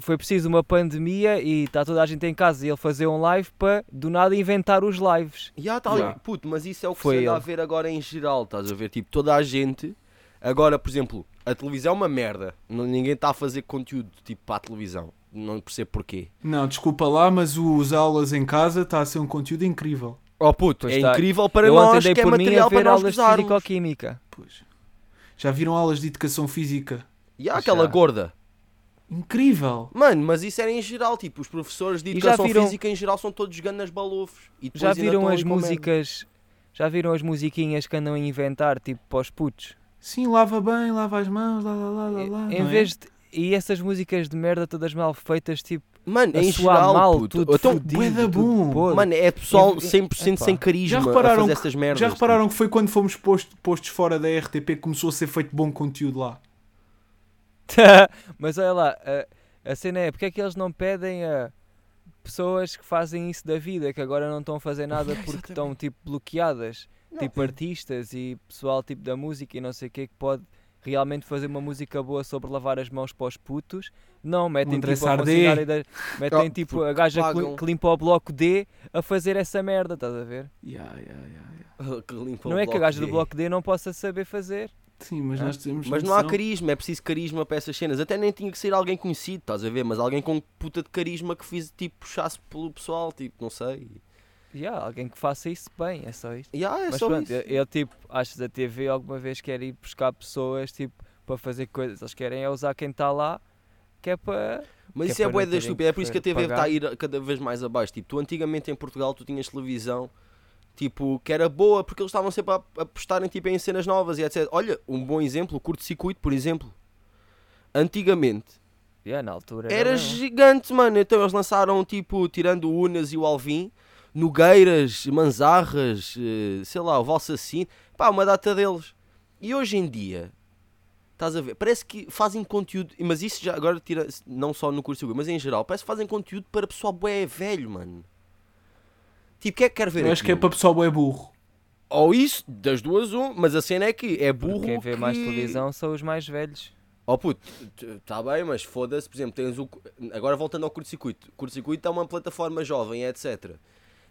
Foi preciso uma pandemia e está toda a gente em casa e ele fazer um live para do nada inventar os lives.
Ya, tá
Yeah.
ali. Puto, mas isso é o que
Foi
se anda a ver agora em geral, estás a ver? Tipo, toda a gente. Agora, por exemplo, a televisão é uma merda. Ninguém está a fazer conteúdo tipo para a televisão. Não percebo porquê.
Não, desculpa lá, mas os aulas em casa está a ser um conteúdo incrível.
Oh puto,
Pois
é
tá.
incrível para
eu
nós que é material para nós
aulas de
gozarmos.
físico-química.
Pois. Já viram aulas de educação física?
E há aquela
Já.
gorda.
Incrível!
Mano, mas isso era em geral, tipo, os professores de
E já
educação
viram-
física em geral são todos ganas balofos. E depois
Já
ainda
viram
estão
as
ali com merda.
músicas, já viram as musiquinhas que andam a inventar, tipo para os putos?
Sim, lava bem, lava as mãos, lá, lá, lá, lá, lá.
em
não é?
vez de... E essas músicas de merda todas mal feitas, tipo,
Mano,
a
em geral,
mal,
puto.
tudo
Então,
fudido,
bué da
tudo
bom.
podre.
mano, é pessoal
E-
100% sem
epá.
carisma
Já repararam
a fazer
que-
estas merdas.
Já repararam que foi quando fomos posto- postos fora da RTP que começou a ser feito bom conteúdo lá? (laughs)
Mas olha lá, a, a cena é, porque é que eles não pedem a pessoas que fazem isso da vida, que agora não estão a fazer (laughs) nada porque estão tipo bloqueadas, tipo artistas e pessoal tipo da música e não sei o que que pode realmente fazer uma música boa sobre lavar as mãos para os putos. Não, metem tipo a funcionária da, metem
Oh,
tipo a gaja que,
pagam.
que limpa o bloco D a fazer essa merda, estás a ver?
Yeah, yeah, yeah, yeah.
Que limpa
não é que a gaja do
D.
bloco D não possa saber fazer.
Sim, mas nós temos.
Mas não há carisma, é preciso carisma para essas cenas. Até nem tinha que ser alguém conhecido, estás a ver? Mas alguém com puta de carisma que fiz, tipo, puxasse pelo pessoal, tipo, não sei.
Yeah, alguém que faça isso bem, é só isto.
E ah, é
Mas
só
pronto,
isso.
eu, eu, tipo, achas a TV alguma vez quer ir buscar pessoas tipo, para fazer coisas? Eles querem é usar quem está lá, que é para.
Mas
que
isso
é
é
para
bué
não
da
terem
estúpida, é por isso que a
que
TV está a
pagar.
ir cada vez mais abaixo. Tipo, tu antigamente em Portugal tu tinhas televisão, tipo, que era boa porque eles estavam sempre a apostarem tipo, em cenas novas e etc. Olha, um bom exemplo, o curto-circuito, por exemplo. Antigamente
Yeah, na altura
era
bem,
gigante, mano. Então eles lançaram, tipo, tirando o Unas e o Alvin, Nogueiras, Manzarras, eh, sei lá, o Valsacino, pá, uma data deles. E hoje em dia, estás a ver, parece que fazem conteúdo, mas isso já agora tira, não só no curso, mas em geral, parece que fazem conteúdo para pessoal bué velho, mano. Tipo, quem é que quer ver
Eu acho que é para pessoal é burro.
Ou isso, das duas, um, mas a cena é que é burro.
Quem vê mais
que-
televisão são os mais velhos.
Oh puto, está bem, mas foda-se, por exemplo, tens o. Agora voltando ao curto-circuito. O curto-circuito é uma plataforma jovem, etc.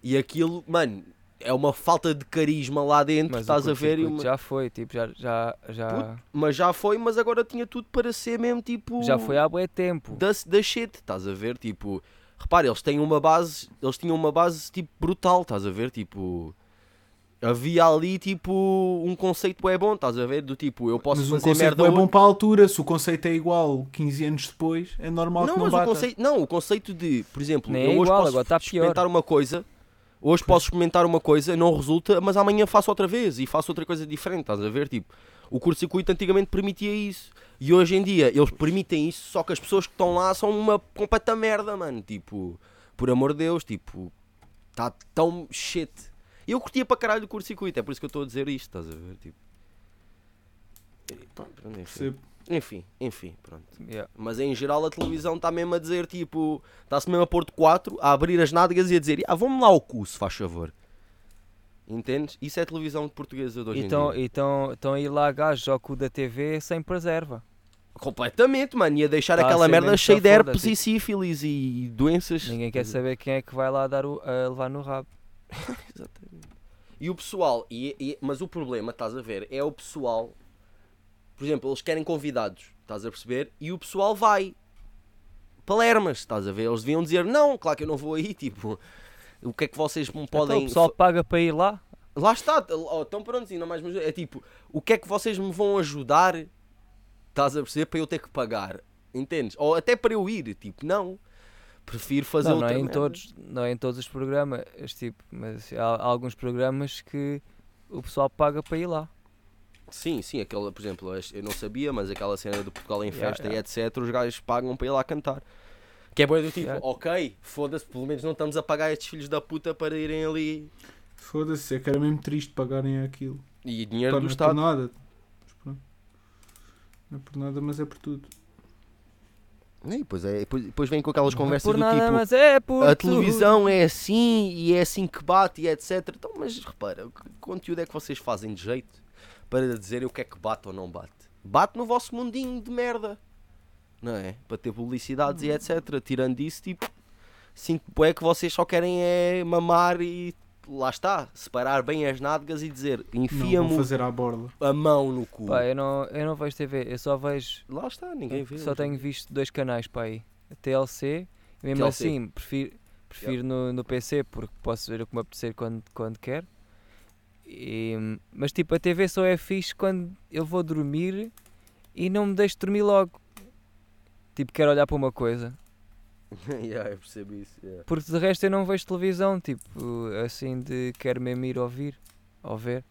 E aquilo, mano, é uma falta de carisma lá dentro,
Mas
estás
o
a ver? e uma-
Já foi, tipo, já, já, já,
Puto, Mas já foi, mas agora tinha tudo para ser mesmo tipo.
já foi há bué tempo.
Da, da shit, estás a ver? Tipo, repara, eles têm uma base, eles tinham uma base tipo brutal, estás a ver? Tipo, havia ali tipo um conceito é bom, estás a ver? Do tipo, eu posso
mas o
fazer
conceito
merda
é bom para a altura. Se o conceito é igual 15 anos depois, é normal
Não,
que não
mas
bata.
o conceito, não, o conceito de, por exemplo,
Nem
eu
é
hoje
igual,
posso
agora tá pior.
experimentar uma coisa, hoje posso experimentar uma coisa, não resulta, mas amanhã faço outra vez e faço outra coisa diferente, estás a ver? Tipo, O curto-circuito antigamente permitia isso. E hoje em dia eles permitem isso, só que as pessoas que estão lá são uma completa merda, mano. Tipo, por amor de Deus, tipo, está tão shit. Eu curtia para caralho o curto-circuito, é por isso que eu estou a dizer isto, estás a ver? Tipo.
Pá,
enfim. Enfim, enfim, pronto.
Yeah.
Mas em geral a televisão está mesmo a dizer, tipo, está-se mesmo a pôr de 4, a abrir as nádegas e a dizer, ah, vamos lá ao cu, se faz favor. Entendes? Isso é televisão portuguesa de hoje
Então,
em dia.
então, então aí lá gajos ao cu da TV sem preserva.
Completamente, mano. Ia deixar
Tá
aquela merda cheia de herpes
tipo.
e sífilis e doenças.
Ninguém quer saber quem é que vai lá dar o, a levar no rabo. (laughs)
Exatamente. E o pessoal, e, e- mas o problema, estás a ver, é o pessoal. Por exemplo, eles querem convidados, estás a perceber? E o pessoal vai. Palermas, estás a ver? Eles deviam dizer: Não, claro que eu não vou aí. (laughs) Tipo, o que é que vocês me
Então,
podem.
o pessoal paga para ir lá.
Lá está, oh, estão prontos, ainda mais. É tipo, o que é que vocês me vão ajudar? Estás a perceber? Para eu ter que pagar, entendes? Ou até para eu ir, tipo, não. Prefiro fazer
Não, não é, em
merda.
todos, não é em todos os programas, tipo, mas há, há alguns programas que o pessoal paga para ir lá.
Sim, sim, aquela, por exemplo, eu não sabia, mas aquela cena do Portugal em
Yeah,
festa
yeah.
e etc, os gajos pagam para ir lá cantar. Que é bom do tipo,
Yeah.
ok, foda-se, pelo menos não estamos a pagar estes filhos da puta para irem ali.
Foda-se, é que era mesmo triste pagarem aquilo.
E dinheiro
Pá,
do
não é por
Estado.
nada. Mas pronto. Não é por nada, mas é por tudo.
E depois, é, depois, depois vem com aquelas
Não é
conversas
por
do
nada,
tipo,
mas é por
a
tudo.
televisão é assim e é assim que bate e etc. Então, mas repara, que conteúdo é que vocês fazem de jeito para dizer o que é que bate ou não bate? Bate no vosso mundinho de merda, não é? Para ter publicidades e etc. Tirando isso, tipo, sinto é que vocês só querem é mamar e lá está, separar bem as nádegas e dizer enfia-me
fazer à borda.
a mão no cu.
Pá, eu não, eu não vejo TV, eu só vejo.
Lá está, ninguém vê.
Só tenho visto dois canais para aí. A TLC, e mesmo
TLC.
assim, prefiro, prefiro no, no PC porque posso ver o que me apetecer quando, quando quero. E, mas tipo, a TV só é fixe quando eu vou dormir e não me deixo dormir logo. Tipo, quero olhar para uma coisa. (laughs)
yeah, eu percebo isso. yeah.
Porque de resto eu não vejo televisão, tipo, assim de quero mesmo ir ouvir, ou ver.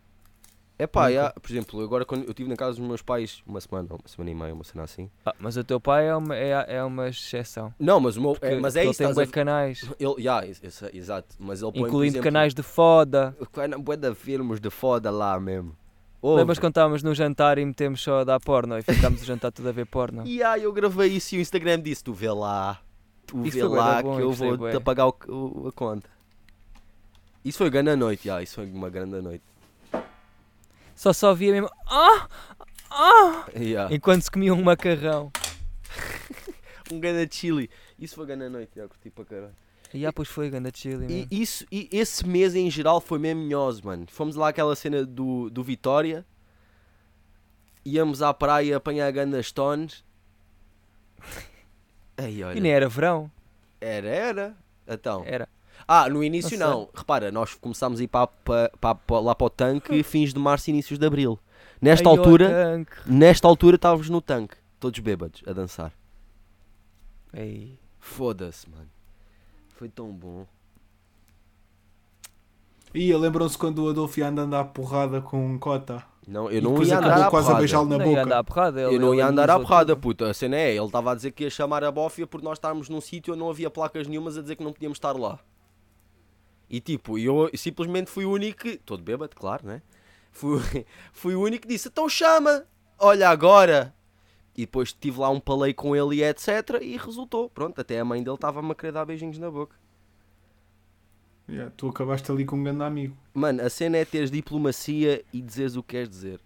É pá, yeah, por exemplo, agora quando eu estive na casa dos meus pais uma semana, uma semana e meia, uma cena assim.
Ah, mas o teu pai é uma, é, é uma exceção.
Não, mas o meu. É, mas é
porque
isso,
ele tem bué canais, (laughs)
Ele, yeah, ex- ex- exato, mas ele põe,
incluindo
exemplo,
canais de foda. (laughs)
Bué de filmes de foda lá mesmo. Ouve.
Lembras quando estávamos no jantar e metemos só a dar porno e ficámos o jantar tudo a ver porno? (laughs)
E aí eu gravei isso e o Instagram disse: Tu vê lá, tu
Isso
vê lá
bom,
que
eu
vou-te apagar o, o- a conta. Isso foi grande noite, yeah, isso foi uma grande noite.
Só só via mesmo. Ah! Ah!
Yeah.
Enquanto se comia um macarrão. (laughs)
Um grande chili. Isso foi grande noite, yeah, curti para caralho.
E ah, pois foi, ganda chili,
E isso, e esse mês em geral foi mesmo minhoso, mano. Fomos lá àquela cena do, do Vitória. Íamos à praia apanhar grandes tones. (laughs) Ei, olha.
E nem era verão.
Era, era. Então.
Era.
Ah, no início
Não
não. Repara, nós começámos a ir para, para- para- lá para o tanque (laughs) fins de março, inícios de abril. Nesta
Ai,
altura, nesta altura estávamos no tanque, todos bêbados, a dançar.
Ei.
Foda-se, mano. Foi tão bom.
E lembram-se quando o Adolfo ia andando à porrada com um cota?
Não, eu não ia
acabou
andar à
quase a beijá-lo na
não
boca.
ia andar à porrada. ele-
Eu não ia andar à porrada, puta. A cena é, ele estava a dizer que ia chamar a bófia porque nós estávamos num sítio onde não havia placas nenhumas a dizer que não podíamos estar lá. E tipo, eu simplesmente fui o único, que- todo bêbado, claro, né? Fui, (laughs) fui o único que disse, então chama, olha agora. E depois tive lá um palei com ele e etc. E resultou, pronto, até a mãe dele estava-me a querer dar beijinhos na boca.
Yeah, tu acabaste ali com um grande amigo.
Mano, a cena é teres diplomacia e dizeres o que queres dizer.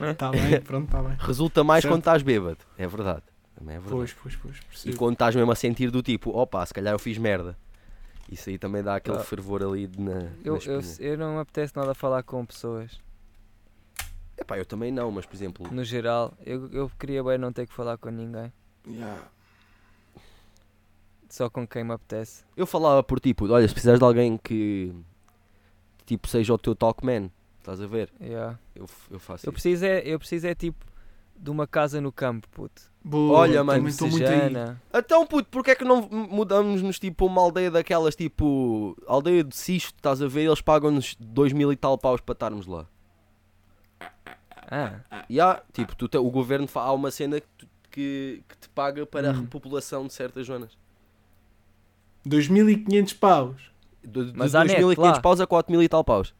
Está (laughs) bem, pronto, está bem.
Resulta mais
Certo.
quando estás bêbado, é verdade. Também é verdade.
Pois, pois, pois.
E
Percebo.
quando estás mesmo a sentir do tipo, opa, se calhar eu fiz merda. Isso aí também dá aquele
Ah.
fervor ali de- na,
Eu,
na
eu, eu não me apetece nada falar com pessoas.
Epá, eu também não, mas por exemplo,
No geral, eu, eu queria bem não ter que falar com ninguém.
Yeah.
Só com quem me apetece.
eu falava por tipo, olha, se precisares de alguém que tipo seja o teu talkman, estás a ver?
Yeah.
Eu, eu faço
Eu
isso.
preciso é, eu preciso é tipo de uma casa no campo, puto.
Boa,
Olha, mano,
estou muito aí.
Então, puto, porque é que não mudamos-nos tipo uma aldeia daquelas, tipo, aldeia de Sisto, estás a ver? Eles pagam-nos 2 mil e tal paus para estarmos lá.
Ah,
E há, tipo, tu te- o governo há uma cena que, tu- que, que te paga para a
Hum.
repopulação de certas zonas.
2500 paus.
De, de
Mas há net
2.500
lá.
paus a 4 mil e tal paus.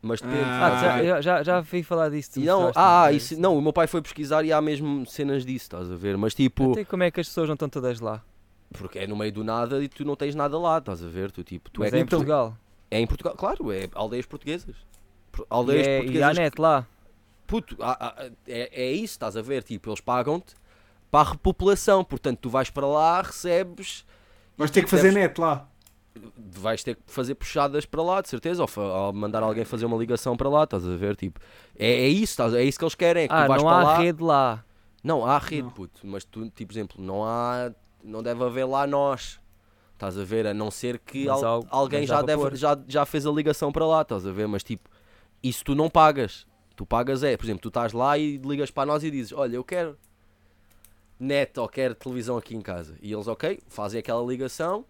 Mas depende.
Ah,
ah, já, já, já, vi falar disso.
não, ah,
é
isso, não, o meu pai foi pesquisar e há mesmo cenas disso, estás a ver? Mas tipo,
Até como é que as pessoas não estão todas lá?
porque é no meio do nada e tu não tens nada lá, estás a ver? Tu, tipo, tu
Mas
é,
é em Portugal.
é em Portugal, claro, é aldeias portuguesas.
E,
Aldeias
é, e há
portuguesas.
net lá.
Puto, há- há- é, é isso, estás a ver? Tipo, eles pagam-te para a repopulação, portanto, tu vais para lá, recebes. e
Vais ter que fazer
deves-
net lá.
vais ter que fazer puxadas para lá, de certeza, ou, ou mandar alguém fazer uma ligação para lá, estás a ver? Tipo, é, é isso, estás, é isso que eles querem. É que
Ah,
tu vais
não
para
há
lá.
rede lá.
Não, há rede,
Não.
puto, mas tu, tipo, por exemplo, não há. Não deve haver lá nós. Estás a ver? A não ser que al-
há-
alguém já, deve, já, já fez a ligação para lá, estás a ver? Mas tipo, isso tu não pagas. Tu pagas é, por exemplo, tu estás lá e ligas para nós e dizes: Olha, eu quero net ou quero televisão aqui em casa. E eles, ok, fazem aquela ligação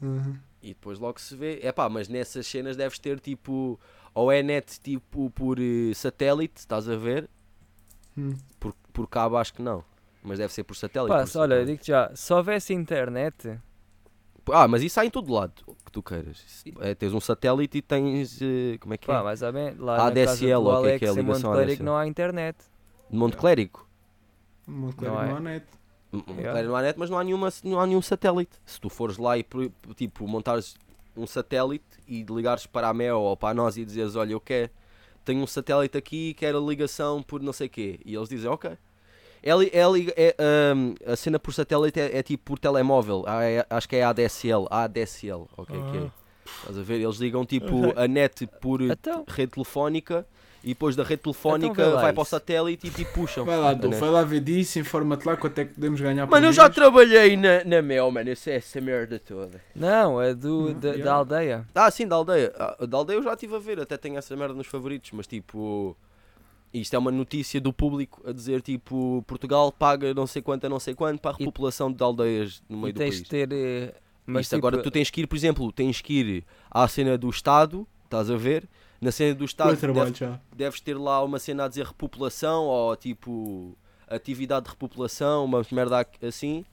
Uhum.
e depois logo se vê. É pá, mas nessas cenas deves ter tipo. Ou é net tipo por eh, satélite, estás a ver?
Hum.
Por, por cabo acho que não. Mas deve ser por satélite.
Pá,
por
olha,
satélite.
digo-te já, se houvesse internet,
Ah, mas isso há em todo lado que tu queiras. Isso- É, tens um satélite e tens. eh, como é que
pá,
é?
mas há bem, lá
ADSL, ou o que é que é a ligação
Monte Clérigo
ADSL?
não há internet.
De Monte Clérigo.
Monte
Não
Clérigo
é?
não há net.
Monte. Clérigo não há net, mas não há, nenhuma, não há nenhum satélite. Se tu fores lá e tipo, montares um satélite e ligares para a MEO ou para a nós e dizes: Olha, eu quero, tenho um satélite aqui, quero a ligação por não sei quê. E eles dizem: Ok. É, é é, ahm, a cena por satélite é, é tipo por telemóvel. Ah, é- acho que é ADSL. ADSL, ok, é. Estás a ver? Eles ligam tipo (laughs) a net por
Então,
rede telefónica e depois da rede telefónica
Então lá
vai para o satélite e tipo puxam.
Vai lá, Du, vai lá ver disso, informa-te lá quanto é que podemos ganhar por
Mano, eu já trabalhei na, na Mel, mano. Eu sei essa merda toda.
não, é do,
Não,
da,
yeah.
da aldeia.
Ah, sim, da aldeia. Ah, da aldeia eu já estive a ver, até tenho essa merda nos favoritos, mas tipo. Isto é uma notícia do público a dizer tipo Portugal paga não sei quanto a não sei quanto para a
E-
repopulação de aldeias no
E
meio do
tens
país.
de ter. eh, Mas
Isto agora
tipo,
tu tens que ir, por exemplo, tens que ir à cena do Estado, estás a ver? Na cena do Estado
trabalho
deves, deves ter lá uma cena a dizer repopulação ou tipo atividade de repopulação, uma merda assim.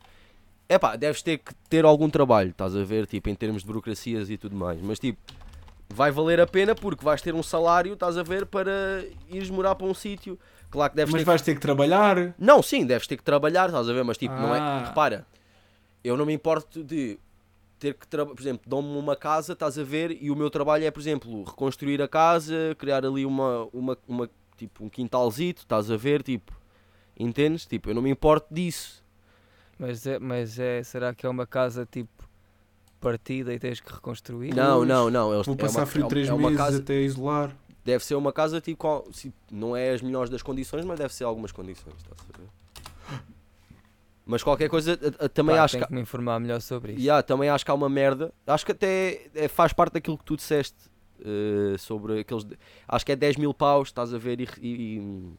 É pá, deves ter que ter algum trabalho, estás a ver? Tipo, em termos de burocracias e tudo mais. Mas tipo, vai valer a pena porque vais ter um salário, estás a ver, para ires morar para um sítio. Claro que deves
Mas
ter
vais ter que trabalhar.
não, sim, deves ter que trabalhar, estás a ver? Mas tipo, não é.
Ah.
Repara, eu não me importo de ter que trabalhar. Por exemplo, dão-me uma casa, estás a ver? E o meu trabalho é, por exemplo, reconstruir a casa, criar ali uma. uma, uma tipo, um quintalzito, estás a ver? Tipo, entendes? Tipo, eu não me importo disso.
Mas, é, mas é, será que é uma casa tipo partida e tens que reconstruir?
Não, não, não. Eles,
Vou
é
passar
uma-
frio
é,
3
é uma
meses
casa,
até isolar.
Deve ser uma casa tipo. qual- se- não é as melhores das condições, mas deve ser algumas condições, estás a ver? Mas qualquer coisa, também
Pá,
acho
tenho
que.
que me informar melhor sobre isso.
Yeah, também acho que há uma merda. Acho que até é- faz parte daquilo que tu disseste eh, sobre aqueles. de- Acho que é 10 mil paus, estás a ver? E, e,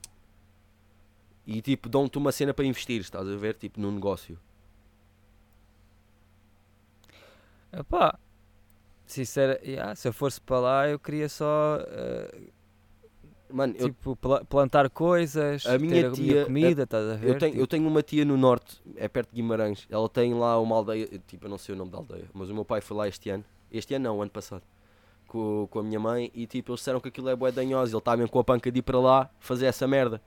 e, tipo, dão-te uma cena para investir, estás a ver? Tipo, num negócio.
Epá, se, isso era, yeah, se eu fosse para lá, eu queria só eh,
Mano, eu,
tipo, pla- plantar coisas,
A minha
ter a
tia-
minha comida, estás a ver?
eu, tenho, eu
Tipo,
tenho uma tia no norte, é perto de Guimarães. Ela tem lá uma aldeia, tipo, eu não sei o nome da aldeia, mas o meu pai foi lá este ano. Este ano não, o ano passado. Com, com a minha mãe e tipo, eles disseram que aquilo é bué danhoso. Ele está mesmo com a panca de ir para lá fazer essa merda.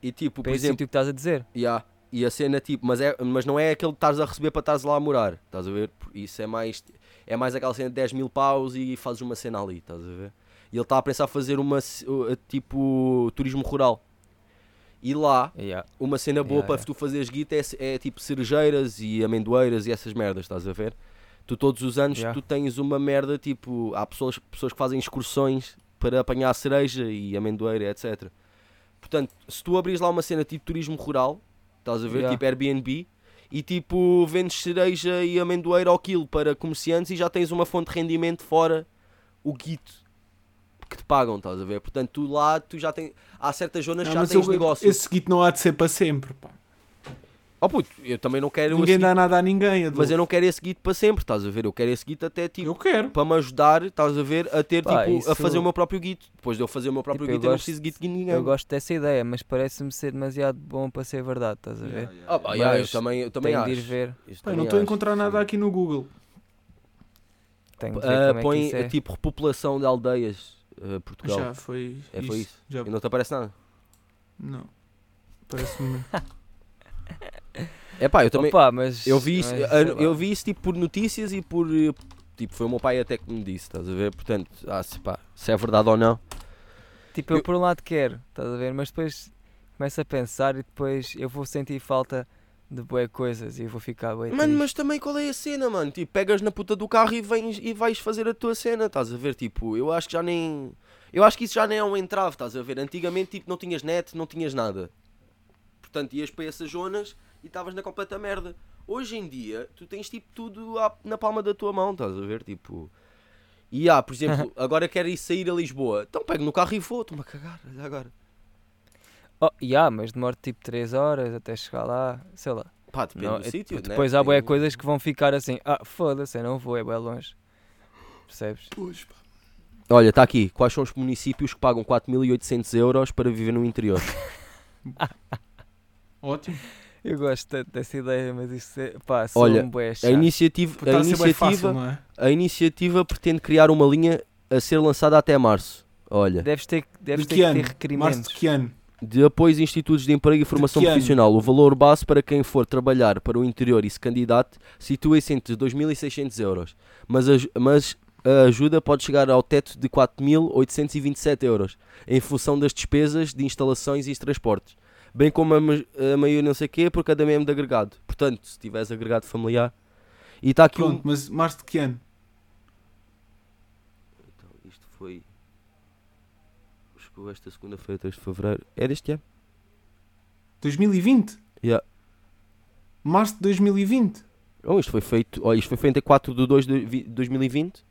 E tipo, por
para esse
exemplo.
sítio que estás a dizer.
Yeah. E a cena tipo, mas, é, mas não é aquele que estás a receber para estares lá a morar, estás a ver? Isso é mais, é mais aquela cena de 10 mil paus e fazes uma cena ali, estás a ver? E ele está a pensar fazer uma tipo turismo rural. E lá,
Yeah.
uma cena boa
Yeah,
para
yeah.
tu fazeres guita é, é tipo cerejeiras e amendoeiras e essas merdas, estás a ver? Tu todos os anos tu tens uma merda tipo, há pessoas, pessoas que fazem excursões para apanhar cereja e amendoeira, etc. Portanto, se tu abris lá uma cena tipo turismo rural, estás a ver,
Yeah.
tipo Airbnb, e tipo vendes cereja e amendoeira ao quilo para comerciantes e já tens uma fonte de rendimento fora o guito. que te pagam, estás a ver? Portanto, tu lá, tu já tens. Há certas zonas que já tens
eu-
negócio.
esse guito não há de ser para sempre, pá.
Oh puto, eu também não quero
Ninguém dá nada a ninguém, Adolfo.
mas eu não quero esse guito para sempre, estás a ver? Eu quero esse guito até tipo.
Eu quero.
Para me ajudar, estás a ver, a ter
Pá,
tipo, a
isso-
fazer o meu próprio guito. Depois de eu fazer o meu próprio
Tipo, eu
guito, eu não
gosto-
preciso de guito de ninguém.
Eu gosto dessa ideia, mas parece-me ser demasiado bom para ser verdade, estás a ver?
Ah, pá, yeah, eu
Mas
também, eu também
Tenho
acho.
de ir ver.
Isso
Pá,
também
não estou a encontrar nada aqui no Google.
Tenho de ver
Ah,
como é que
põe
isso é.
tipo repopulação de aldeias, ah, Portugal.
Já foi.
É, foi isso.
Já...
E não te aparece nada.
Não. Parece-me. (laughs)
É pá, eu também.
Opa, mas,
eu vi isso,
mas, lá.
eu vi isso tipo por notícias e por. Tipo, foi o meu pai até que me disse, estás a ver? Portanto, ah, se, pá, se é verdade ou não.
Tipo, eu,
eu-
por um lado quero, estás a ver? Mas depois começo a pensar e depois eu vou sentir falta de boas coisas e vou ficar bem
Mano, mas também qual é a cena, mano? Tipo, pegas na puta do carro e, vens, e vais fazer a tua cena, estás a ver? Tipo, eu acho que já nem. Eu acho que isso já nem é um entrave, estás a ver? Antigamente, tipo, não tinhas net, não tinhas nada. Portanto, ias para essas zonas e estavas na completa merda. Hoje em dia, tu tens tipo tudo à- na palma da tua mão, estás a ver? Tipo. E há, por exemplo, (laughs) agora quero ir sair a Lisboa. Então pego no carro e vou, estou-me a cagar, olha agora.
Oh, yeah, mas demora tipo 3 horas até chegar lá, sei lá.
Pá, depende
Não,
do
é-
sítio, né?
depois há boas
Tem-
coisas que vão ficar assim, ah, foda-se, eu não vou, é bem longe. Percebes?
Pois, pá.
Olha, está aqui. Quais são os municípios que pagam 4.800 euros para viver no interior? (laughs)
Ótimo.
Eu gosto tanto dessa ideia, mas isso é, pá,
Olha,
bué
A iniciativa,
Está
a
fácil,
iniciativa,
não é?
a iniciativa pretende criar uma linha a ser lançada até março. Olha,
Deves ter, que- deves
De
ter
que
que ter
Março
requerimentos.
de que ano?
de apoio a institutos de emprego e formação profissional. O valor base para quem for trabalhar para o interior e se candidate situa-se entre 2.600 euros, mas a, mas a ajuda pode chegar ao teto de 4.827 euros, em função das despesas de instalações e transportes, bem como a, a maioria não sei quê por cada membro de agregado. Portanto, se tiveres agregado familiar... E está aqui um...
Pronto, mas março de que ano?
Então, isto foi. Chegou esta segunda-feira, 3 de fevereiro. É deste ano?
2020?
Yeah.
Março de 2020?
Oh, isto foi feito. Oh, isto foi feito em 4 de 2 de vi- 2020.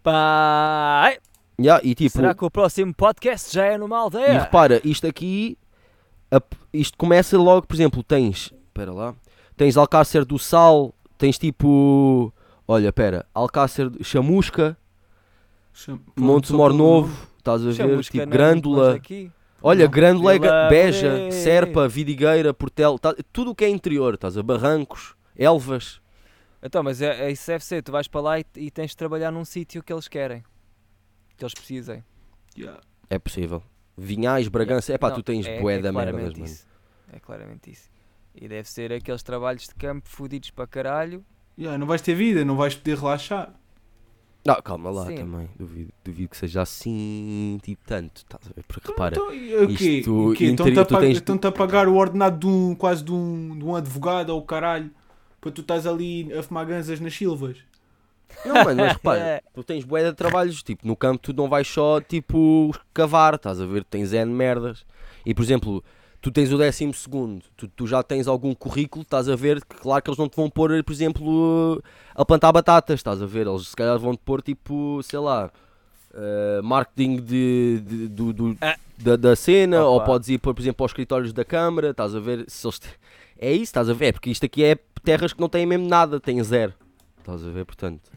Pá,
Yeah, e tipo.
será que o próximo podcast já é numa
E
aldeia?
repara, isto aqui. a- isto começa logo, por exemplo, tens. Espera lá. Tens Alcácer do Sal. Tens tipo. Olha, espera. Alcácer. de- Chamusca.
Cham-
Monte
só
Mor
pelo
Novo. Estás a ver?
Chamusca
Tipo,
não é daqui.
Olha,
Não.
Grândola, é
Vila
Beja. Serpa, Vidigueira, Portel, tá- tudo o que é interior, estás a Barrancos, Elvas.
Então, mas é, é isso deve ser, tu vais para lá e, e tens de trabalhar num sítio que eles querem. Que eles precisem.
Yeah.
É possível. Vinhais, Bragança, é pá, tu tens
é-
bué
é
da mano.
isso. É claramente isso. E deve ser aqueles trabalhos de campo fodidos para caralho.
Yeah, não vais ter vida, não vais poder relaxar.
Não, calma lá
Sim.
também, duvido, duvido que seja assim, tipo tanto, estás a ver? Porque repara,
Então, e o quê?
isto
O quê?
interior-
Estão-te a,
tens-
a pagar o ordenado de um, quase de um, de um advogado ou caralho para tu estás ali a fumar ganzas nas silvas.
Não, mano, mas repara, (laughs) tu tens bué de trabalhos, tipo, no campo tu não vais só, tipo, cavar, estás a ver? Tens N merdas. E, por exemplo, tu tens o décimo segundo, tu, tu já tens algum currículo, estás a ver? Que claro que eles não te vão pôr, por exemplo, a plantar batatas, estás a ver? Eles se calhar vão te pôr, tipo, sei lá, eh, marketing de, de- do, do-
Ah.
da, da cena, ou
Opa.
podes ir, por por exemplo, aos escritórios da Câmara, estás a ver? Se eles te- É isso, estás a ver? Porque isto aqui é terras que não têm mesmo nada, têm zero. Estás a ver, portanto.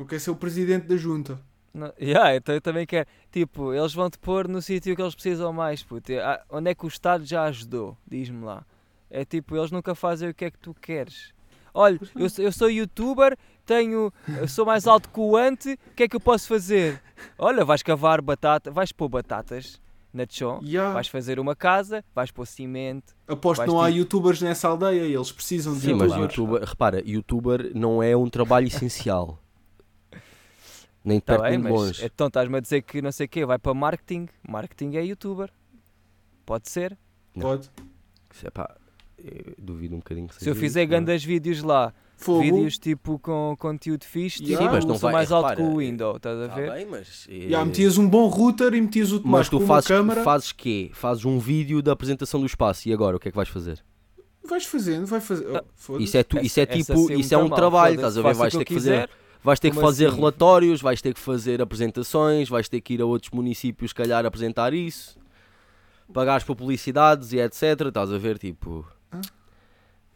Tu queres ser o presidente da junta.
Não, yeah, então eu também quero. Tipo, eles vão te pôr no sítio que eles precisam mais. Puto. Ah, Onde é que o Estado já ajudou? Diz-me lá. É tipo, eles nunca fazem o que é que tu queres. Olha, eu, sou- eu sou youtuber, tenho, eu sou mais alto que o ante, o que é que eu posso fazer? Olha, vais cavar batata, vais pôr batatas na chão,
Yeah.
vais fazer uma casa, vais pôr cimento.
Aposto que não há
tipo-
youtubers nessa aldeia eles precisam de
Sim, mas
youtubers.
youtuber, repara, youtuber não é um trabalho essencial. Nem
Tá
perto
bem,
nem longe.
então estás-me a dizer que não sei o quê, vai para marketing. Marketing é youtuber. Pode ser.
Pode.
Epá, eu duvido um bocadinho que
Se eu fizer
isso, não é?
grandes vídeos lá,
Fogo.
vídeos tipo com conteúdo fixe,
Yeah.
tipo,
Sim, mas
não
sou
vai-
mais alto
repara,
que o Windows, estás a
Tá
ver?
bem, mas,
Yeah, metias um bom router e metias o Tomás
mas tu fazes,
uma câmara.
fazes quê? Fazes um vídeo da apresentação do espaço e agora o que é que vais fazer?
Vais fazendo, vai fazer. Oh.
Isso é, tu, isso é
Essa-
tipo, isso é um
mal,
trabalho, estás a ver? Vais ter que fazer,
quiser.
Vais ter que
Como
fazer
assim?
relatórios, vais ter que fazer apresentações, vais ter que ir a outros municípios, se calhar, apresentar isso, pagares por publicidades e etc. Estás a ver, tipo.
Hã?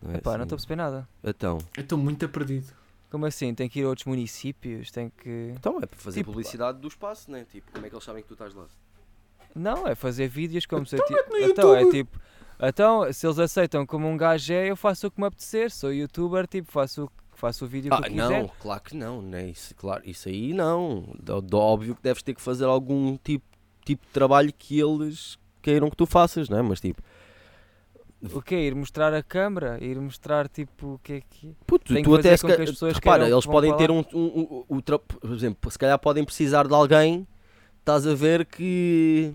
Não é
Pá, não
assim.
estou a perceber nada.
Então,
Eu estou muito perdido.
Como assim? Tem que ir a outros municípios? Tem que.
então é para fazer
Tipo,
publicidade do espaço, né? Tipo, como é que eles sabem que tu estás lá?
Não, é fazer vídeos como se eu ti-
no
Então, é tipo. Então, se eles aceitam como um gajo é, eu faço o que me apetecer. Sou youtuber, tipo, faço, o- faço o vídeo que
Ah,
eu quiser.
não, claro que não, né? Isso, claro, isso aí não. Do, do óbvio que deves ter que fazer algum tipo, tipo de trabalho que eles queiram que tu faças, não é? Mas tipo,
O quê? Ir mostrar a câmara? Ir mostrar, tipo, o que é que.
puto,
Tem que
tu até se
que as pessoas
repara,
que
eles podem ter um, um, um- um tra- por exemplo, se calhar podem precisar de alguém, estás a ver que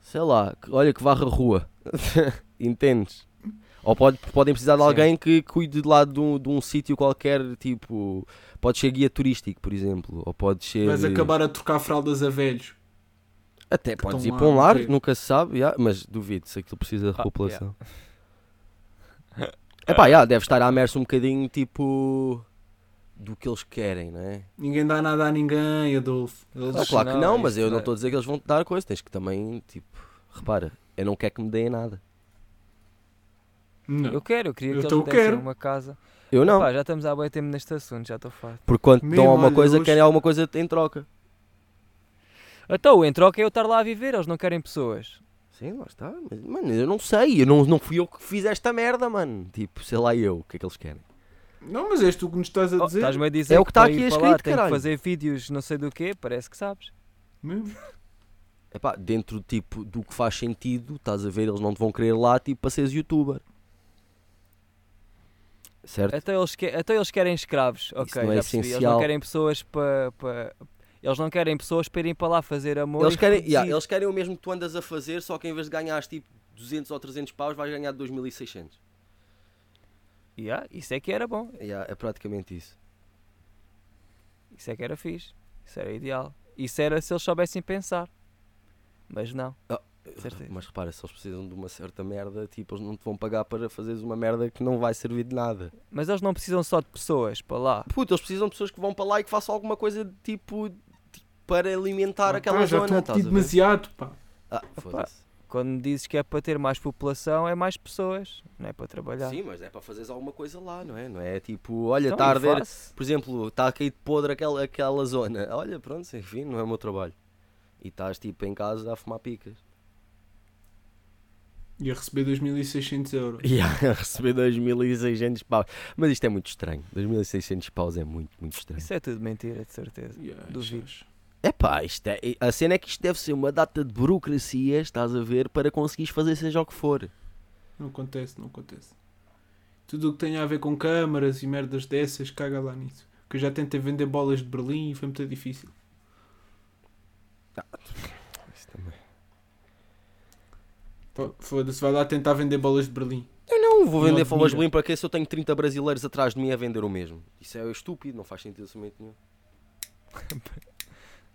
sei lá, que, olha que varra a rua, (laughs) entendes? Ou pode, podem precisar de
Sim.
alguém que cuide de lá de um, de um sítio qualquer, tipo, pode ser guia turístico, por exemplo, ou pode ser.
Vais acabar a trocar fraldas a velhos.
Até
que
podes ir para um lar, nunca se sabe, yeah, mas duvido se aquilo precisa de
Ah,
população. É pá, yeah, deve estar à merce um bocadinho tipo do que eles querem, não é?
Ninguém dá nada a ninguém, Adolfo. Eles-
Ah, claro que
não,
não, mas eu não
é.
estou a dizer que eles vão te dar coisa, tens que também, tipo, repara, eu não quero que me deem nada.
Não.
Eu quero, eu queria
Eu
que eles me dessem
quero.
uma casa.
Eu não,
Pá, já estamos há bem tempo neste assunto, já estou farto.
porque quando
Mesmo,
dão alguma
olha,
coisa,
hoje-
querem alguma coisa em troca.
Então, em troca é eu estar lá a viver, eles não querem pessoas.
Sim, lá está, mas, mano, eu não sei, eu não, não fui eu que fiz esta merda, mano. Tipo, sei lá eu, o que é que eles querem.
Não, mas és tu que nos estás a
Oh,
dizer.
Estás-me a dizer
É o que está
para
aqui
ir para
escrito,
lá que
caralho.
fazer vídeos não sei do quê, parece que sabes.
Mesmo?
É pá, dentro tipo, do que faz sentido, estás a ver, eles não te vão querer lá, tipo, para seres youtuber. Certo?
Então eles, que- então eles querem escravos, ok,
não é
já percebi. Eles
essencial.
não querem pessoas para... para- Eles não querem pessoas para irem para lá fazer amor
Eles querem, yeah, eles querem o mesmo que tu andas a fazer, só que em vez de ganhares tipo 200 ou 300 paus, vais ganhar 2600.
Yeah, isso é que era bom,
Yeah, é praticamente isso.
isso é que era fixe, isso era ideal. Isso era se eles soubessem pensar. Mas não.
Ah,
Certeza.
Mas repara, se eles precisam de uma certa merda, tipo, eles não te vão pagar para fazeres uma merda que não vai servir de nada.
Mas eles não precisam só de pessoas para lá.
Puto, eles precisam de pessoas que vão para lá e que façam alguma coisa de tipo de- para alimentar
Ah,
aquela
pá, já
zona.
estão a
estás
pedir
a ver?
demasiado, pá.
Ah, foda-se.
Quando dizes que é para ter mais população, é mais pessoas, não é para trabalhar.
Sim, mas é para fazeres alguma coisa lá, não é? Não é tipo, olha,
Então,
está a
eu
arder, por exemplo, está a cair de podre aquela, aquela zona. Olha, pronto, enfim, não é o meu trabalho. E estás tipo em casa a fumar picas.
Ia receber 2600 euros.
E a (laughs) receber 2600 paus. Mas isto é muito estranho. 2600 paus é muito, muito estranho.
Isso é tudo mentira, de certeza.
Yeah,
Duvido.
achas?
É pá, isto é, a cena é que isto deve ser uma data de burocracia, estás a ver, para conseguires fazer seja o que for.
Não acontece, não acontece. Tudo o que tenha a ver com câmaras e merdas dessas, caga lá nisso. Que eu já tentei vender bolas de Berlim e foi muito difícil. Pô, Foda-se, vai lá tentar vender bolas de Berlim.
Eu não vou vender falas de Berlim para quê se eu tenho 30 brasileiros atrás de mim a vender o mesmo. Isso é estúpido, não faz sentido absolutamente nenhum.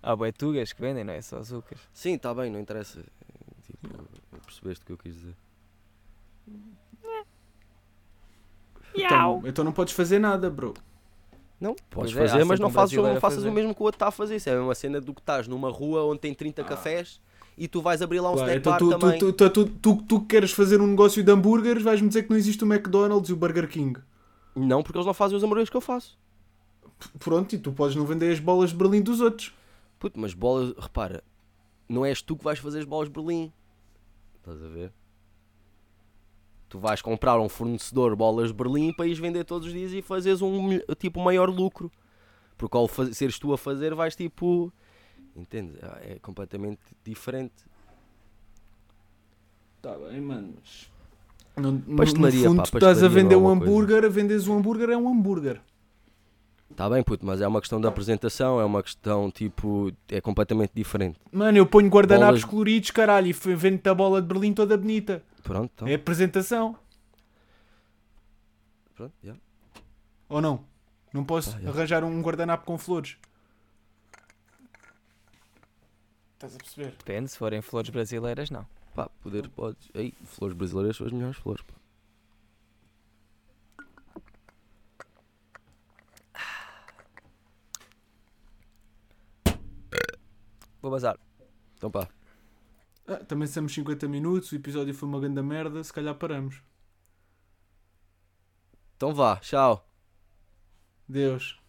Há boetugas que vendem, não é só açúcares.
Sim, está bem, não interessa. Tipo, percebeste o que eu quis dizer.
Então, então não podes fazer nada, bro.
Não, podes
Pois é,
fazer, mas
sempre
não fazes, não
a
faças
fazer.
o mesmo que o outro está a fazer. Isso é uma cena do que estás numa rua onde tem 30
Ah.
cafés e tu vais abrir lá um
Claro,
snack
então
bar
tu,
também.
tu, tu, tu, tu, tu que queres fazer um negócio de hambúrgueres, vais-me dizer que não existe o McDonald's e o Burger King.
Não, porque eles não fazem os hambúrgueres que eu faço.
Pronto, e tu podes não vender as bolas de Berlim dos outros.
Puto, mas bolas, repara, não és tu que vais fazer as bolas de Berlim. Estás a ver? Tu vais comprar um fornecedor bolas de Berlim para ires vender todos os dias e fazeres um tipo maior lucro. Porque ao seres tu a fazer, vais tipo. Entendes? É completamente diferente.
Tá bem, mano, mas... No, no-
Pastelaria,
no fundo,
pá,
tu estás a
pastelaria
vender
é
um
coisa.
hambúrguer, a vendes um hambúrguer é um hambúrguer.
Está bem, puto, mas é uma questão de apresentação, é uma questão tipo. É completamente diferente.
Mano, eu ponho guardanapos
Bolas-
coloridos, caralho, e vendo-te a bola de Berlim toda bonita.
Pronto, então.
É apresentação.
Pronto, já.
Ou não? Não posso
Ah, é.
arranjar um guardanapo com flores. Estás a perceber?
Depende, se forem flores brasileiras, não.
Pá, poder podes. Ei, flores brasileiras são as melhores flores, pá.
Vou bazar.
Então pá.
Ah, também somos 50 minutos, o episódio foi uma grande merda, se calhar paramos.
Então vá, tchau.
Deus.